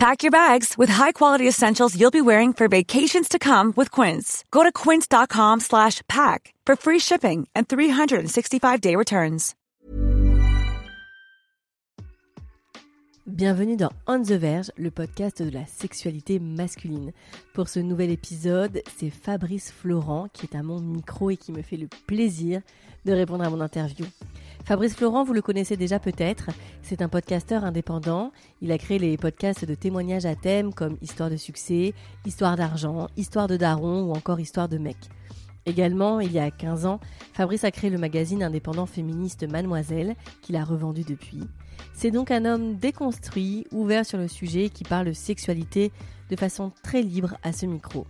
Pack your bags with high-quality essentials you'll be wearing for vacations to come with Quince. Go to quince.com slash pack for free shipping and 365-day returns. Bienvenue dans On the Verge, le podcast de la sexualité masculine. Pour ce nouvel épisode, c'est Fabrice Florent qui est à mon micro et qui me fait le plaisir de répondre à mon interview. Fabrice Florent, vous le connaissez déjà peut-être, c'est un podcasteur indépendant. Il a créé les podcasts de témoignages à thème comme Histoire de succès, Histoire d'argent, Histoire de daron ou encore Histoire de mec. Également, il y a 15 ans, Fabrice a créé le magazine indépendant féministe Mademoiselle, qu'il a revendu depuis. C'est donc un homme déconstruit, ouvert sur le sujet, qui parle sexualité de façon très libre à ce micro.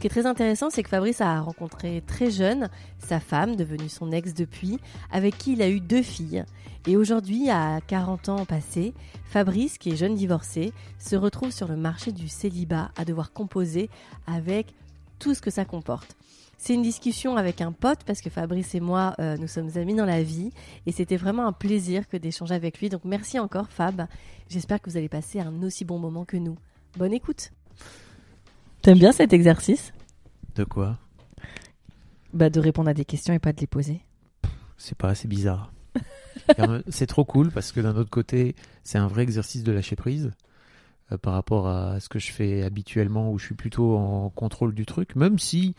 Ce qui est très intéressant, c'est que Fabrice a rencontré très jeune sa femme, devenue son ex depuis, avec qui il a eu deux filles. Et aujourd'hui, à 40 ans passés, Fabrice, qui est jeune divorcé, se retrouve sur le marché du célibat à devoir composer avec tout ce que ça comporte. C'est une discussion avec un pote parce que Fabrice et moi, euh, nous sommes amis dans la vie et c'était vraiment un plaisir que d'échanger avec lui. Donc merci encore Fab. J'espère que vous allez passer un aussi bon moment que nous. Bonne écoute. T'aimes bien cet exercice? De quoi? Bah de répondre à des questions et pas de les poser. C'est pas assez bizarre. c'est trop cool parce que d'un autre côté, c'est un vrai exercice de lâcher prise euh, par rapport à ce que je fais habituellement où je suis plutôt en contrôle du truc, même si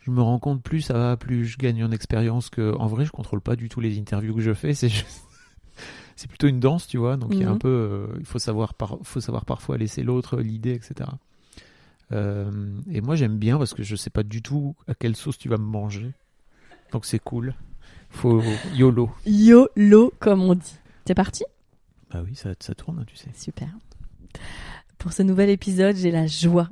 je me rends compte plus ça va, plus je gagne en expérience que en vrai je contrôle pas du tout les interviews que je fais, c'est c'est plutôt une danse, tu vois. Donc il y a un Mhm. peu, euh, il faut savoir par... faut savoir parfois laisser l'autre l'idée, etc. Euh, et moi j'aime bien parce que je sais pas du tout à quelle sauce tu vas me manger, donc c'est cool. Faut YOLO. YOLO comme on dit. C'est parti? Bah oui, ça, ça tourne, tu sais. Super. Pour ce nouvel épisode, j'ai la joie.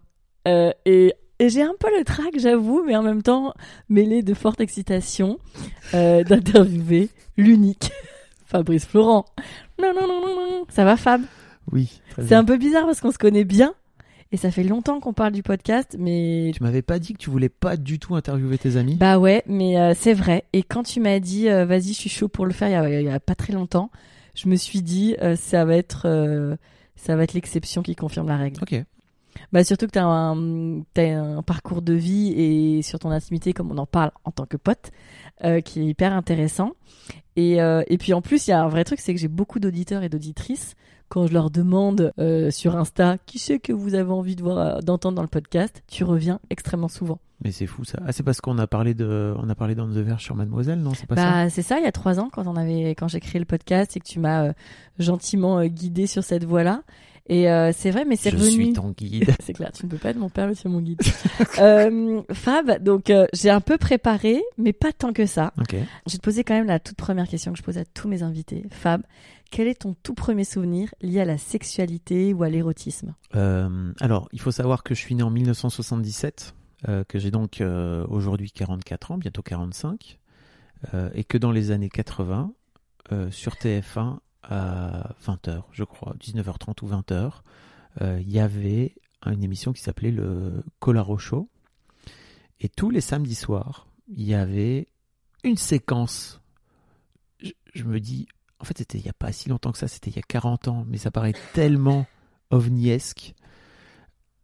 Euh, et et j'ai un peu le trac, j'avoue, mais en même temps, mêlé de forte excitation, euh, d'interviewer l'unique Fabrice Florent. Non, non, non, non, non. Ça va, Fab? Oui. C'est un peu bizarre parce qu'on se connaît bien. Et ça fait longtemps qu'on parle du podcast, mais Tu m'avais pas dit que tu voulais pas du tout interviewer tes amis bah ouais, mais euh, c'est vrai. Et quand tu m'as dit, euh, vas-y, je suis chaud pour le faire, il y a, il y a pas très longtemps, je me suis dit, euh, ça va être, ça va être l'exception qui confirme la règle. Ok. Bah surtout que t'as un, t'as un parcours de vie et sur ton intimité, comme on en parle en tant que pote, euh, qui est hyper intéressant. Et, euh, et puis en plus, il y a un vrai truc, c'est que j'ai beaucoup d'auditeurs et d'auditrices. Quand je leur demande euh, sur Insta, qui c'est que vous avez envie de voir, d'entendre dans le podcast, tu reviens extrêmement souvent. Mais c'est fou ça. Ah, c'est parce qu'on a parlé de, on a parlé dans The Verge sur Mademoiselle, non C'est pas ça Bah c'est ça, il y a trois ans quand on avait, quand j'ai créé le podcast et que tu m'as euh, gentiment euh, guidé sur cette voie-là. Et euh, c'est vrai, mais c'est Je revenu. suis ton guide. C'est clair, tu ne peux pas être mon père, monsieur mon guide. euh, Fab, donc euh, j'ai un peu préparé, mais pas tant que ça. ok. Je vais te poser quand même la toute première question que je pose à tous mes invités. Fab, quel est ton tout premier souvenir lié à la sexualité ou à l'érotisme? Alors, il faut savoir que je suis né en 1977, euh, que j'ai donc aujourd'hui 44 ans, bientôt 45, euh, et que dans les années 80, euh, sur TF1, à 20h, je crois, 19h30 ou 20h, euh, il y avait une émission qui s'appelait le Colaro Show. Et tous les samedis soirs, il y avait une séquence. Je, je me dis, en fait, c'était il n'y a pas si longtemps que ça, c'était il y a 40 ans, mais ça paraît tellement ovniesque,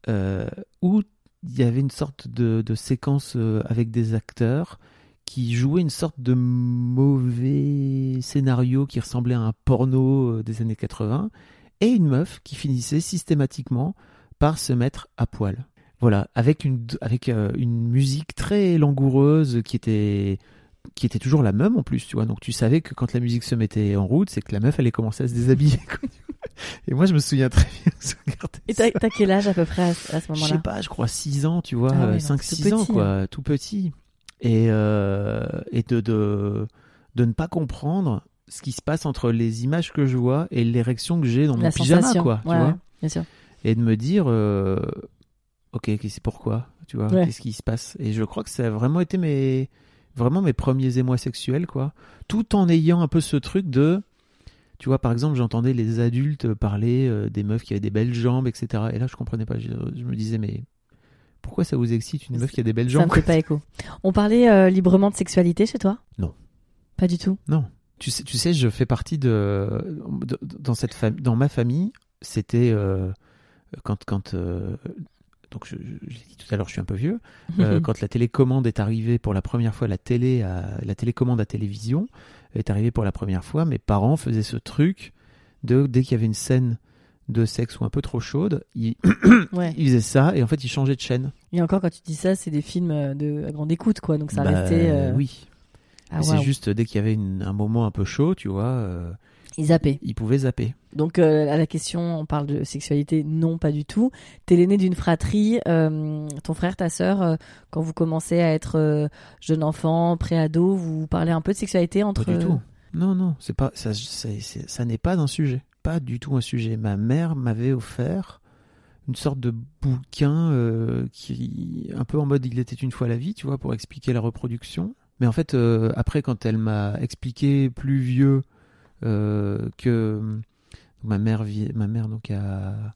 euh, où il y avait une sorte de, de séquence euh, avec des acteurs qui jouaient une sorte de mauvais scénario qui ressemblait à un porno euh, des années 80, et une meuf qui finissait systématiquement par se mettre à poil. Voilà, avec une, avec euh, une musique très langoureuse qui était qui était toujours la même en plus, tu vois. Donc tu savais que quand la musique se mettait en route, c'est que la meuf allait commencer à se déshabiller. Et moi, je me souviens très bien Et t'as quel âge à peu près à, ce- à ce Je sais moment-là? pas, je crois 6 ans, tu vois, Ah ouais, donc 5 tout 6 ans petit, quoi, tout petit. Et euh, et de, de de ne pas comprendre ce qui se passe entre les images que je vois et l'érection que j'ai dans mon La pyjama sensation. quoi, tu Ouais, vois. ouais, bien sûr. Et de me dire euh, OK, qu'est-ce- pourquoi, tu vois, Ouais. qu'est-ce qui se passe? Et je crois que ça a vraiment été mes vraiment mes premiers émois sexuels, quoi. Tout en ayant un peu ce truc de. Tu vois, par exemple, j'entendais les adultes parler euh, des meufs qui avaient des belles jambes, etc. Et là, je comprenais pas. Je, je me disais, mais pourquoi ça vous excite une meuf qui a des belles Ça jambes me fait pas écho. On parlait euh, librement de sexualité chez toi? Non. Pas du tout. Non. Tu sais, tu sais, je fais partie de, de- dans cette famille, dans ma famille, c'était euh, quand quand euh, donc je, je- j'ai dit tout à l'heure, je suis un peu vieux. Quand la télécommande est arrivée pour la première fois, la télé, à, la télécommande à télévision est arrivée pour la première fois. Mes parents faisaient ce truc de dès qu'il y avait une scène de sexe ou un peu trop chaude, ils, ouais. ils faisaient ça et en fait ils changeaient de chaîne. Et encore, quand tu dis ça, c'est des films euh, de à grande écoute, quoi. Donc ça Bah, restait. euh, Oui. ah, c'est juste dès qu'il y avait une- un moment un peu chaud, tu vois, euh, Ils zappaient. ils pouvaient zapper. Donc euh, à la question, on parle de sexualité, non, pas du tout. T'es l'aîné d'une fratrie. ton frère, ta sœur, quand vous commencez à être jeune enfant, pré-ado, vous parlez un peu de sexualité entre. Pas du tout. Non, non, c'est pas ça. c'est- c'est- ça n'est pas un sujet. Pas du tout un sujet. Ma mère m'avait offert une sorte de bouquin euh, qui, un peu en mode il était une fois la vie, tu vois, pour expliquer la reproduction. Mais en fait, euh, après, quand elle m'a expliqué plus vieux euh, que ma mère, ma mère donc a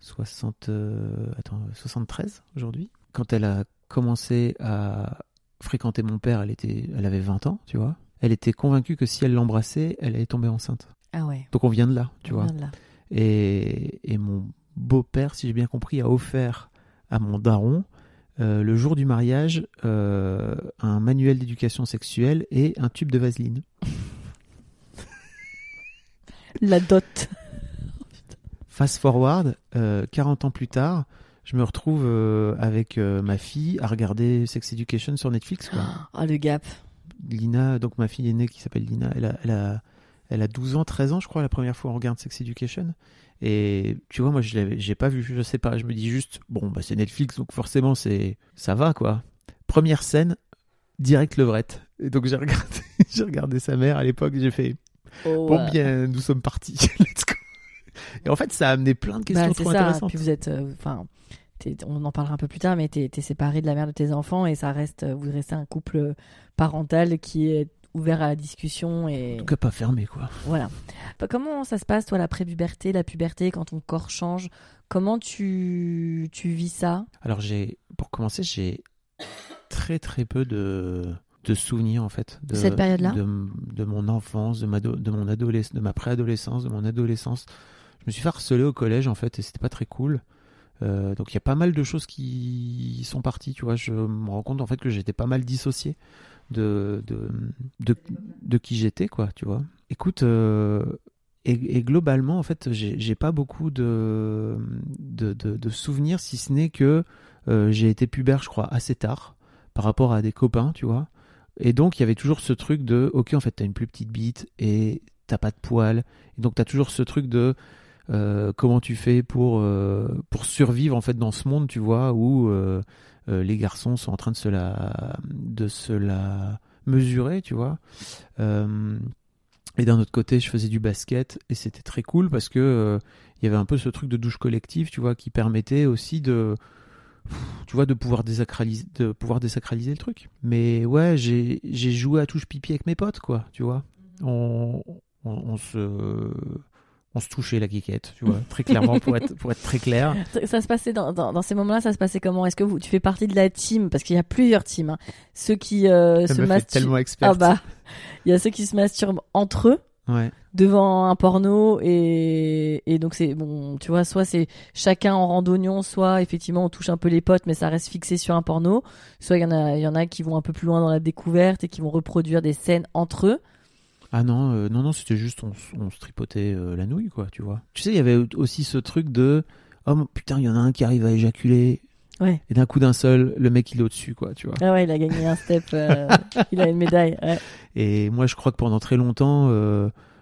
60, euh, attends, 73 aujourd'hui. Quand elle a commencé à fréquenter mon père, elle était, elle avait 20 ans, tu vois. Elle était convaincue que si elle l'embrassait, elle allait tomber enceinte. Ah ouais. Donc on vient de là, tu on vois. là. Et, et mon beau-père, si j'ai bien compris, a offert à mon daron euh, le jour du mariage euh, un manuel d'éducation sexuelle et un tube de vaseline. La dot. Fast forward, euh, 40 ans plus tard, je me retrouve euh, avec ma fille à regarder Sex Education sur Netflix. Quoi. Ah le gap. Lina, donc ma fille aînée qui s'appelle Lina, elle a, elle, a, elle a 12 ans, 13 ans, je crois, la première fois on regarde Sex Education. Et tu vois, moi, je l'avais, j'ai pas vu, je sais pas, je me dis juste, bon, bah, c'est Netflix, donc forcément, c'est, ça va, quoi. Première scène, direct levrette. Et donc, j'ai regardé, j'ai regardé sa mère à l'époque, j'ai fait, Oh, bon, ouais. bien, nous sommes partis, let's go. Et en fait, ça a amené plein de questions Bah, trop ça. intéressantes. Puis vous êtes, euh, enfin, on en parlera un peu plus tard, mais t'es es séparé de la mère de tes enfants et ça reste, euh, vous restez un couple parental qui est ouvert à la discussion et En tout cas, pas fermé, quoi. voilà. Bah, comment ça se passe toi la prépuberté, la puberté, quand ton corps change? Comment tu tu vis ça? Alors j'ai, pour commencer, j'ai très très peu de, de souvenirs en fait de, Cette période-là? de, de mon enfance, de ma, de mon adolescence, de ma préadolescence, de mon adolescence. Je me suis fait harceler au collège en fait et c'était pas très cool. Euh, donc il y a pas mal de choses qui sont parties, tu vois. Je me rends compte en fait que j'étais pas mal dissocié de de, de, de qui j'étais, quoi, tu vois. Écoute, euh, et, globalement, en fait, j'ai pas beaucoup de, de, de, souvenirs, si ce n'est que euh, j'ai été pubère, je crois, assez tard par rapport à des copains, tu vois. Et donc, il y avait toujours ce truc de, ok, en fait, t'as une plus petite bite et t'as pas de poils. Et donc, t'as toujours ce truc de euh, comment tu fais pour, pour survivre, en fait, dans ce monde, tu vois, où les garçons sont en train de se la, de se mesurer, tu vois. Euh, et d'un autre côté, je faisais du basket et c'était très cool parce que euh, il y avait un peu ce truc de douche collective, tu vois, qui permettait aussi de, pouvoir désacraliser, le truc. Mais ouais, j'ai joué à touche pipi avec mes potes, quoi, tu vois. On se on se touchait la quiquette, tu vois, très clairement pour être pour être très clair. Ça se passait dans, dans, dans ces moments-là, ça se passait comment? Est-ce que vous, tu fais partie de la team? Parce qu'il y a plusieurs teams. hein. Ceux qui euh, se masturbent. tellement Ah bah, il y a ceux qui se masturbent entre eux Ouais. devant un porno et, et donc c'est bon, tu vois, soit c'est chacun en randonnion, soit effectivement on touche un peu les potes, mais ça reste fixé sur un porno. Soit il y en a, il y en a qui vont un peu plus loin dans la découverte et qui vont reproduire des scènes entre eux. Ah non, euh, non, non, c'était juste on, on se tripotait euh, la nouille, quoi, tu vois. Tu sais, il y avait aussi ce truc de oh putain, il y en a un qui arrive à éjaculer. Ouais. Et d'un coup d'un seul, le mec il est au-dessus, quoi, tu vois. Ah ouais, il a gagné un step, euh, il a une médaille. Ouais. Et moi, je crois que pendant très longtemps,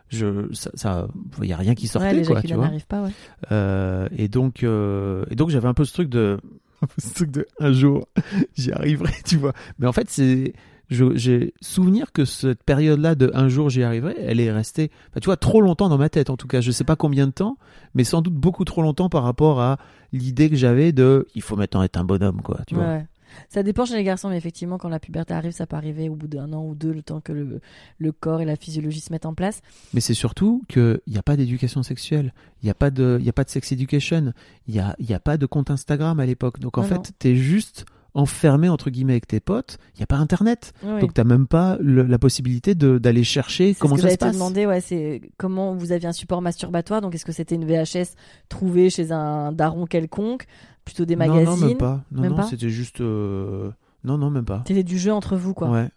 je, ça, ça, il y a rien qui sortait, Ouais, quoi, tu vois. pas, ouais. Et donc, et donc j'avais un peu ce truc de, un peu ce truc de un jour, j'y arriverai, tu vois. Mais en fait, c'est, j'ai souvenir que cette période-là de un jour j'y arriverai, elle est restée, tu vois, trop longtemps dans ma tête. En tout cas, je sais pas combien de temps, mais sans doute beaucoup trop longtemps par rapport à l'idée que j'avais de, il faut maintenant être un bonhomme, quoi, tu vois. Ça dépend chez les garçons, mais effectivement, quand la puberté arrive, ça peut arriver au bout d'un an ou deux, le temps que le, le corps et la physiologie se mettent en place. Mais c'est surtout qu'il n'y a pas d'éducation sexuelle, il n'y a, pas de- y a pas de sex education, il n'y a, il y a pas de compte Instagram à l'époque. Donc en Non, fait, tu es juste enfermé entre guillemets avec tes potes, il n'y a pas Internet. Oui. Donc t'as même pas le- la possibilité d'aller chercher comment ce que ça se passe. demander, ouais, c'est comment vous aviez un support masturbatoire. Donc, est-ce que c'était une VHS trouvée chez un daron quelconque, plutôt des Non, magazines non, même pas. Non, non, c'était juste. euh, Non, non, même pas. C'était du jeu entre vous, quoi. Ouais.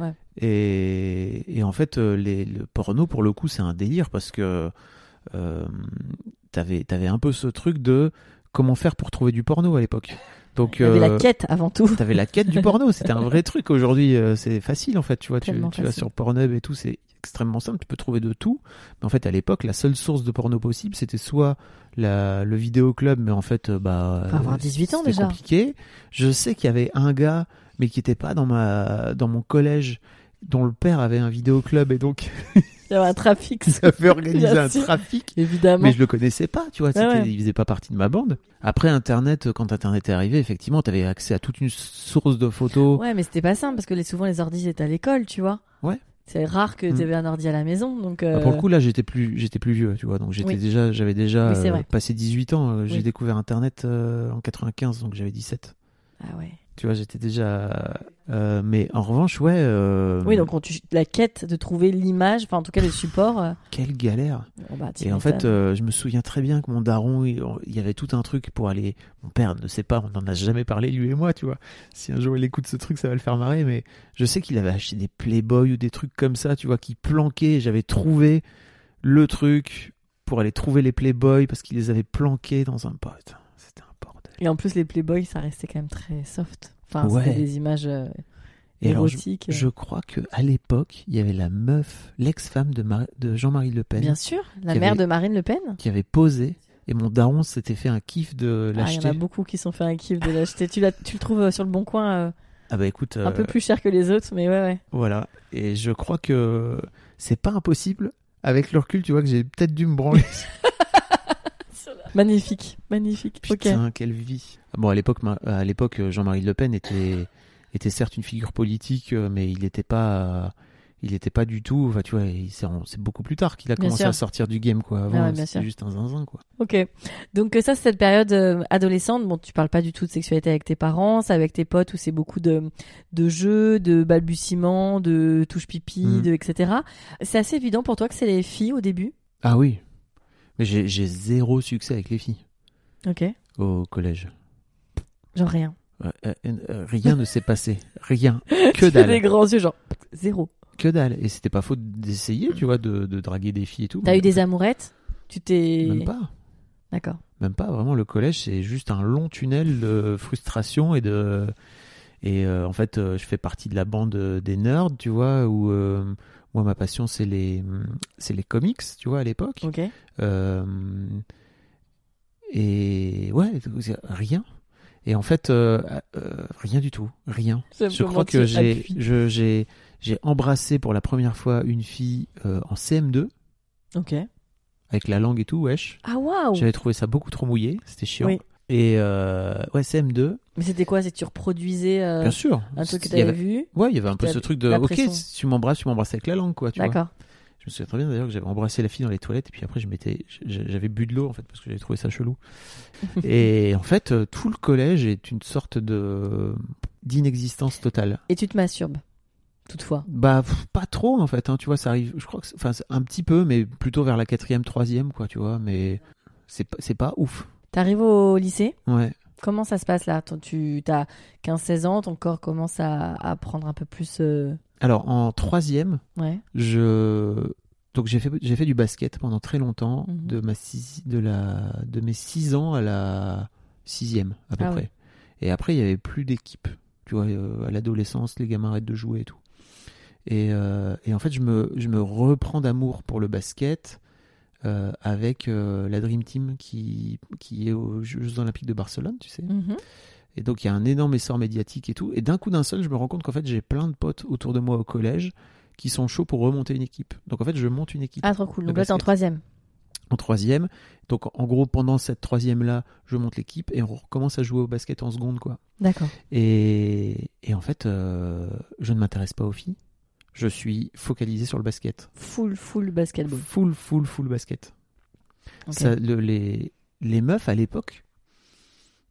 Ouais. Et, et en fait, euh, les, le porno, pour le coup, c'est un délire parce que euh, t'avais avais un peu ce truc de comment faire pour trouver du porno à l'époque. Donc, Il y avait la euh, quête avant tout. T'avais la quête du porno, c'était un vrai truc. Aujourd'hui, euh, c'est facile en fait, tu vois. Tu, vas sur Pornhub et tout, c'est extrêmement simple. Tu peux trouver de tout. Mais en fait, à l'époque, la seule source de porno possible, c'était soit la, le vidéoclub, mais en fait, euh, bah, Faut avoir euh, 18 ans déjà. compliqué. Je sais qu'il y avait un gars, mais qui était pas dans ma, dans mon collège, dont le père avait un vidéoclub et donc Il y avait un trafic. il avait organisé un sûr. trafic. Évidemment. Mais je le connaissais pas, tu vois, Ah ouais. il faisait pas partie de ma bande. Après Internet, quand Internet est arrivé, effectivement, t'avais accès à toute une source de photos. Ouais, mais c'était pas simple parce que les, souvent les ordis étaient à l'école, tu vois. Ouais. C'est rare que Mm. tu avais un ordi à la maison, donc. Bah, euh, pour le coup, là, j'étais plus, j'étais plus vieux, tu vois. Donc, j'étais Oui. déjà, j'avais déjà Oui, euh, passé 18 ans. Euh, J'ai Oui. découvert Internet euh, en 95, donc j'avais 17. Ah ouais. Tu vois, j'étais déjà. euh, mais en revanche, ouais. euh, Oui, donc quand tu... la quête de trouver l'image, enfin en tout cas le support. euh, Quelle galère. bon, bah, Et en fait, je me souviens très bien que mon daron, il, il y avait tout un truc pour aller. Mon père ne sait pas, on n'en a jamais parlé, lui et moi, tu vois. Si un jour il écoute ce truc, ça va le faire marrer. Mais je sais qu'il avait acheté des Playboy ou des trucs comme ça, tu vois, qui planquaient. J'avais trouvé le truc pour aller trouver les Playboy parce qu'il les avait planqués dans un pote. Et en plus, les Playboy, ça restait quand même très soft. Enfin, Ouais. c'était des images euh, Et alors, je, érotiques. je crois que à l'époque, il y avait la meuf, l'ex-femme de, Mar- de Jean-Marie Le Pen, Bien sûr, la mère avait- de Marine Le Pen. qui avait posé. Et mon daron s'était fait un kiff de Ah, il y en l'acheter. a beaucoup qui sont fait un kiff de l'acheter. tu, le trouves euh, sur le bon coin euh, Ah bah écoute, un euh, peu plus cher que les autres, mais ouais, ouais. Voilà. Et je crois que c'est pas impossible. Avec le recul, tu vois que j'ai peut-être dû me branler. Magnifique, magnifique. Putain, quelle vie. Bon, à l'époque, ma- à l'époque, Jean-Marie Le Pen était, était certes une figure politique, euh, mais il n'était pas, il était pas du tout. Enfin, tu vois, c'est beaucoup plus tard qu'il a Bien commencé sûr. à sortir du game, quoi. Avant, Ah ouais, c'était juste un zinzin, quoi. Ok. Donc euh, ça, c'est cette période euh, adolescente. Bon, tu parles pas du tout de sexualité avec tes parents, c'est avec tes potes où c'est beaucoup de, de jeux, de balbutiements, de touches pipi, Mm. de etc. C'est assez évident pour toi que c'est les filles au début? Ah oui. Mais j'ai j'ai zéro succès avec les filles Ok. au collège. Genre rien. Euh, euh, rien ne s'est passé. Rien. Que dalle. des grands yeux, genre zéro. Que dalle. Et c'était pas faute d'essayer, tu vois, de, de draguer des filles et tout. T'as eu des amourettes? Tu t'es. Même pas. D'accord. Même pas. Vraiment, le collège, c'est juste un long tunnel de frustration et de. Et euh, en fait, je fais partie de la bande des nerds, tu vois, où moi, ma passion, c'est les, c'est les comics, tu vois, à l'époque. Ok. Euh, et ouais, rien. Et en fait, euh, euh, rien du tout, rien. Je crois que j'ai, je- j'ai, j'ai embrassé pour la première fois une fille en CM2 Ok. avec la langue et tout, wesh. Ah waouh. J'avais trouvé ça beaucoup trop mouillé, c'était chiant. Oui. Et euh, ouais, CM2, Mais c'était quoi? C'est que tu reproduisais euh, bien sûr. un truc que tu avait- vu? Ouais, il y avait un peu ce truc de, ok, si tu m'embrasses, tu m'embrasses avec la langue, quoi. D'accord. Je me souviens très bien d'ailleurs que j'avais embrassé la fille dans les toilettes et puis après je m'étais, j'avais bu de l'eau en fait parce que j'avais trouvé ça chelou. et en fait, euh, tout le collège est une sorte de d'inexistence totale. Et tu te masturbes, toutefois? Bah pff, pas trop en fait, hein, tu vois, ça arrive. Je crois que, c'est- enfin un petit peu, mais plutôt vers la quatrième, troisième, quoi, tu vois. Mais c'est pas, c'est pas ouf. T'arrives au lycée? Ouais. Comment ça se passe là? Tu as 15-16 ans, ton corps commence à, à prendre un peu plus. euh, Alors en troisième, Ouais. je donc j'ai fait j'ai fait du basket pendant très longtemps Mhm. de ma six- de la de mes 6 ans à la sixième à peu Ah près. ouais. Et après il y avait plus d'équipe. Tu vois, euh, à l'adolescence, les gamins arrêtent de jouer et tout. Et, euh, et en fait, je me je me reprends d'amour pour le basket. Euh, avec euh, la Dream Team qui, qui est aux Jeux Olympiques de Barcelone, tu sais. Mhm. Et donc il y a un énorme essor médiatique et tout. Et d'un coup d'un seul, je me rends compte qu'en fait j'ai plein de potes autour de moi au collège qui sont chauds pour remonter une équipe. Donc en fait je monte une équipe. Ah, trop cool. Donc là, t'es en troisième. en troisième. Donc en gros, pendant cette troisième-là, je monte l'équipe et on recommence à jouer au basket en seconde, quoi. D'accord. Et, et en fait, euh, je ne m'intéresse pas aux filles. Je suis focalisé sur le basket. Full, full basketball. Full, full, full basket. Ok. Ça, le- les, les meufs à l'époque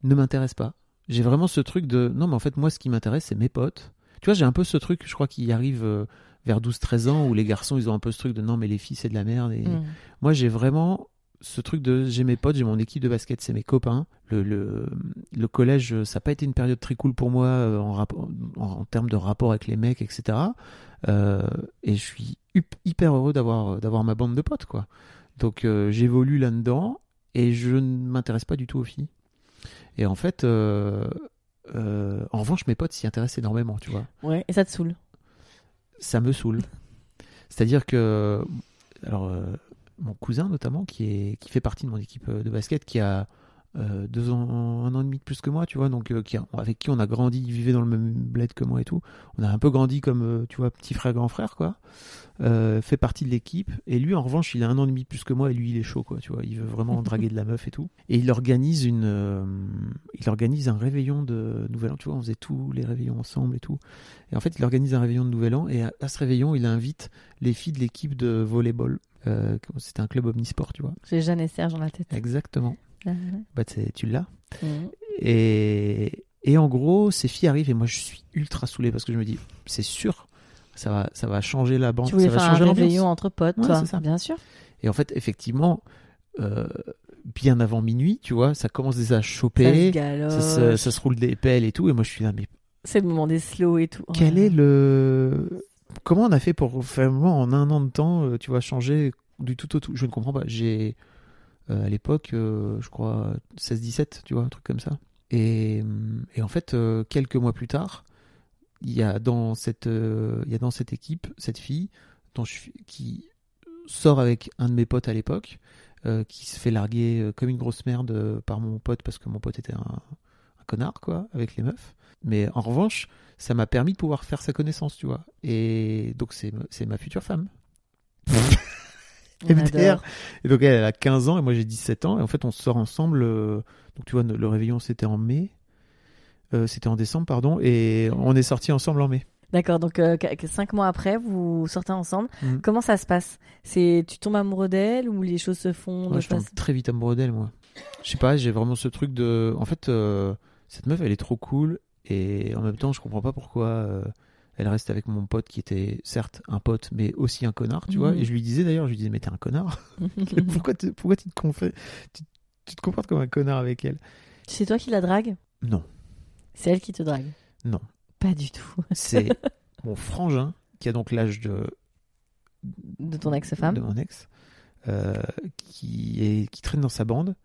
ne m'intéressent pas. J'ai vraiment ce truc de non, mais en fait, moi, ce qui m'intéresse, c'est mes potes. Tu vois, j'ai un peu ce truc, je crois, qui arrive euh, vers 12-13 ans où les garçons, ils ont un peu ce truc de non, mais les filles, c'est de la merde. Et Mm. moi, j'ai vraiment ce truc de j'ai mes potes, j'ai mon équipe de basket, c'est mes copains. Le, le, le collège, ça n'a pas été une période très cool pour moi euh, en, rapport- en, en termes de rapport avec les mecs, etc. Euh, et je suis hyper heureux d'avoir d'avoir ma bande de potes, quoi. Donc euh, j'évolue là-dedans et je ne m'intéresse pas du tout aux filles. Et en fait, euh, euh, en revanche, mes potes s'y intéressent énormément, tu vois Ouais. Et ça te saoule. ça me saoule. C'est-à-dire que, alors, euh, mon cousin notamment, qui, est, qui fait partie de mon équipe euh, de basket, qui a euh, deux ans, un an et demi de plus que moi, tu vois, donc euh, qui a- avec qui on a grandi, il vivait dans le même bled que moi et tout. On a un peu grandi comme, euh, tu vois, petit frère, grand frère, quoi. Euh, fait partie de l'équipe. Et lui, en revanche, il a un an et demi de plus que moi et lui, il est chaud, quoi, tu vois. Il veut vraiment draguer de la meuf et tout. Et il organise une, il organise un réveillon de Nouvel An, tu vois. On faisait tous les réveillons ensemble et tout. Et en fait, il organise un réveillon de Nouvel An et à, à ce réveillon, il invite les filles de l'équipe de volleyball. Euh, C'était un club omnisport, tu vois. J'ai Jeanne et Serge dans la tête. Exactement. Ah, Bah, tu l'as. ouais. Et, et en gros, ces filles arrivent et moi, je suis ultra saoulé parce que je me dis, c'est sûr, ça va, ça va changer la bande, Tu voulais ça va faire un changer l'ambiance. réveillon entre potes, Ouais, toi. ça. Bien sûr. Et en fait, effectivement, euh, bien avant minuit, tu vois, ça commence déjà à Ça choper, ça, se, ça se roule des pelles et tout. Et moi, je suis là, mais C'est le moment des slow et tout. Quel est le. Comment on a fait pour vraiment en un an de temps, euh, tu vois, changer du tout au tout? Je ne comprends pas. J'ai à l'époque, euh, je crois, 16-17, tu vois, un truc comme ça. Et, et en fait, euh, quelques mois plus tard, il y a dans cette, euh, y a dans cette équipe cette fille dont je qui sort avec un de mes potes à l'époque, euh, qui se fait larguer euh, comme une grosse merde euh, par mon pote parce que mon pote était un, un connard, quoi, avec les meufs. Mais en revanche, ça m'a permis de pouvoir faire sa connaissance, tu vois. Et donc, c'est ma future femme. MDR. Et donc, elle, elle a 15 ans et moi j'ai 17 ans. Et en fait, on sort ensemble. euh, donc, tu vois, le réveillon, c'était en mai. Euh, c'était en décembre, pardon. Et on est sortis ensemble en mai. D'accord, donc euh, cinq mois après, vous sortez ensemble. Mhm. Comment ça se passe? C'est tu tombes amoureux d'elle ou les choses se font Moi, je tombe façon- très vite amoureux d'elle, moi. Je sais pas, j'ai vraiment ce truc de. En fait, euh, cette meuf, elle est trop cool. Et en même temps, je comprends pas pourquoi elle reste avec mon pote qui était certes un pote, mais aussi un connard, tu vois. Mhm. Et je lui disais d'ailleurs, je lui disais, mais t'es un connard. pourquoi, tu- pourquoi tu, te confais- tu, tu te comportes comme un connard avec elle? C'est toi qui la drague? Non, C'est elle qui te drague? Non. Pas du tout. C'est mon frangin, qui a donc l'âge de, De ton ex-femme? de mon ex, euh, qui, est, qui traîne dans sa bande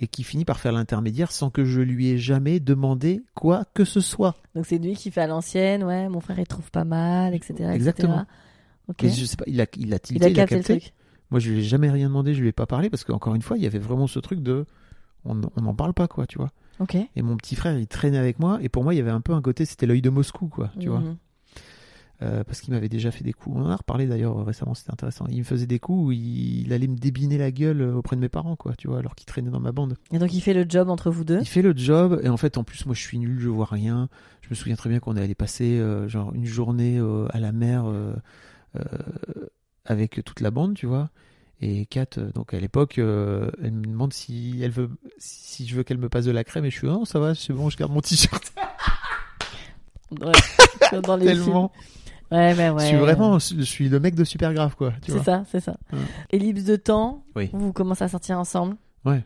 et qui finit par faire l'intermédiaire sans que je lui ai jamais demandé quoi que ce soit. Donc c'est lui qui fait à l'ancienne, ouais, mon frère il trouve pas mal, etc. etc. Exactement. Et je sais pas, il a, il a tilté, Il a il a capté le capté. truc. Moi, je lui ai jamais rien demandé, je lui ai pas parlé parce qu'encore une fois, il y avait vraiment ce truc de. On n'en parle pas, quoi, tu vois. Ok. Et mon petit frère, il traînait avec moi et pour moi, il y avait un peu un côté, c'était l'œil de Moscou, quoi, tu vois. Euh, parce qu'il m'avait déjà fait des coups. On en a reparlé d'ailleurs récemment, c'était intéressant. Il me faisait des coups où il, il allait me débiner la gueule euh, auprès de mes parents, quoi, tu vois, alors qu'il traînait dans ma bande. Et donc il fait le job entre vous deux? Il fait le job et en fait, en plus, moi, je suis nul, je vois rien. Je me souviens très bien qu'on est allé passer euh, genre une journée euh, à la mer avec toute la bande, tu vois. Et Kat, donc à l'époque, euh, elle me demande si elle veut, si je veux qu'elle me passe de la crème et je suis non, ça va, c'est bon, je garde mon t-shirt. Ouais, dans les Tellement. films. Ouais, ouais. Je suis vraiment, je suis le mec de super grave, quoi. C'est ça, c'est ça. Ouais. Ellipse de temps, Oui. vous commencez à sortir ensemble. Ouais.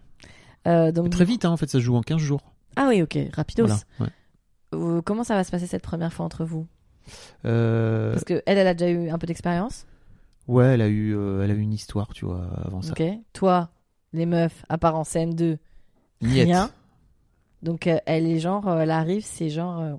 Euh, donc Très vite, hein, en fait, ça se joue en 15 jours. Ah oui, ok, rapidos. Voilà. ouais. Euh, comment ça va se passer cette première fois entre vous? Euh, Parce que elle, elle a déjà eu un peu d'expérience. ouais, elle a eu, elle a eu une histoire, tu vois, avant ça. Ok. Toi, les meufs, à part en CM2, Niette. rien. Donc elle est genre, elle arrive, c'est genre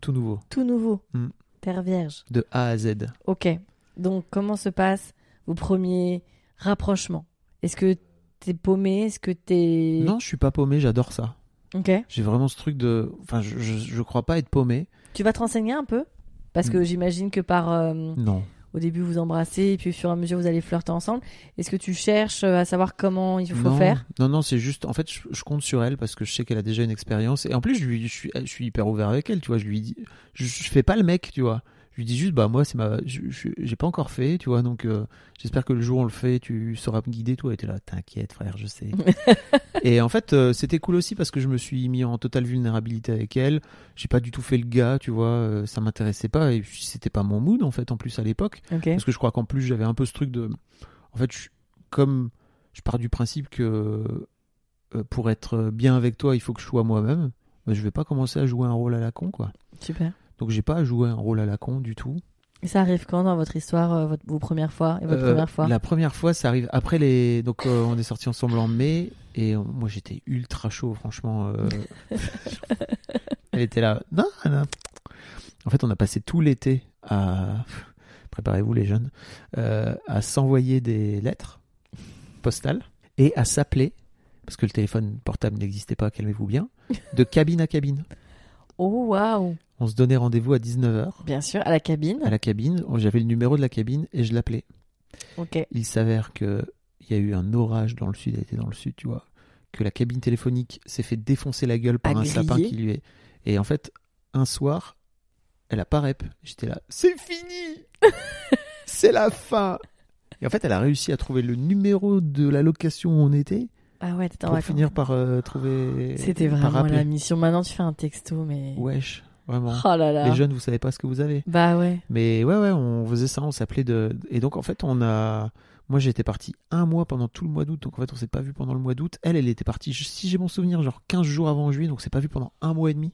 Tout nouveau, tout nouveau, Mm. Terre vierge. de A à Z. Ok. Donc comment se passent vos premiers rapprochements? Est-ce que t'es paumé? Est-ce que t'es Non, je suis pas paumé, j'adore ça. Ok. J'ai vraiment ce truc de, enfin, je, je, je crois pas être paumé. Tu vas te renseigner un peu? Parce que Mm. j'imagine que par euh, Non. Au début vous embrassez et puis au fur et à mesure vous allez flirter ensemble. Est-ce que tu cherches euh, à savoir comment il faut non, faire? Non, non, c'est juste. En fait, je, je compte sur elle parce que je sais qu'elle a déjà une expérience. Et en plus, je, lui, je, suis, je suis hyper ouvert avec elle, tu vois. Je lui dis. Je, je fais pas le mec, tu vois. Je lui dis juste, bah, moi, c'est ma. J'ai pas encore fait, tu vois. Donc, euh, j'espère que le jour où on le fait, tu sauras me guider, toi. Et t'es là, t'inquiète, frère, je sais. et en fait, euh, c'était cool aussi parce que je me suis mis en totale vulnérabilité avec elle. J'ai pas du tout fait le gars, tu vois. euh, ça m'intéressait pas. Et c'était pas mon mood, en fait, en plus, à l'époque. Parce que je crois qu'en plus, j'avais un peu ce truc de. En fait, je- comme je pars du principe que euh, pour être bien avec toi, il faut que je sois moi-même, bah, je vais pas commencer à jouer un rôle à la con, quoi. Super. Donc, j'ai pas à jouer un rôle à la con du tout. Et ça arrive quand dans votre histoire, euh, votre, vos premières fois et votre Euh, première fois La première fois, ça arrive après les. Donc, euh, on est sortis ensemble en mai, et moi, j'étais ultra chaud, franchement. euh, Elle était là. Non, non. En fait, on a passé tout l'été à. Préparez-vous, les jeunes. à s'envoyer des lettres postales et à s'appeler, parce que le téléphone portable n'existait pas, calmez-vous bien, de cabine à cabine. Oh waouh On se donnait rendez-vous à 19h Bien sûr, à la cabine. à la cabine. J'avais le numéro de la cabine et je l'appelais. Ok. Il s'avère que il y a eu un orage dans le sud, elle était dans le sud, tu vois, que la cabine téléphonique s'est fait défoncer la gueule par un sapin qui lui est. Et en fait, un soir, elle a pas rep. J'étais là, c'est fini, c'est la fin. Et en fait, elle a réussi à trouver le numéro de la location où on était Ah ouais, t'étais en pour vacances. finir par euh, trouver. C'était par vraiment rappeler. la mission. Maintenant, tu fais un texto, mais. Wesh, vraiment. Oh là là. Les jeunes, vous savez pas ce que vous avez. Bah ouais. Mais ouais, ouais, on faisait ça, on s'appelait de. Et donc, en fait, on a. Moi, j'étais parti un mois pendant tout le mois d'août, donc en fait, on s'est pas vu pendant le mois d'août. Elle, elle était partie, si j'ai mon souvenir, genre 15 jours avant juillet, donc on s'est pas vu pendant un mois et demi.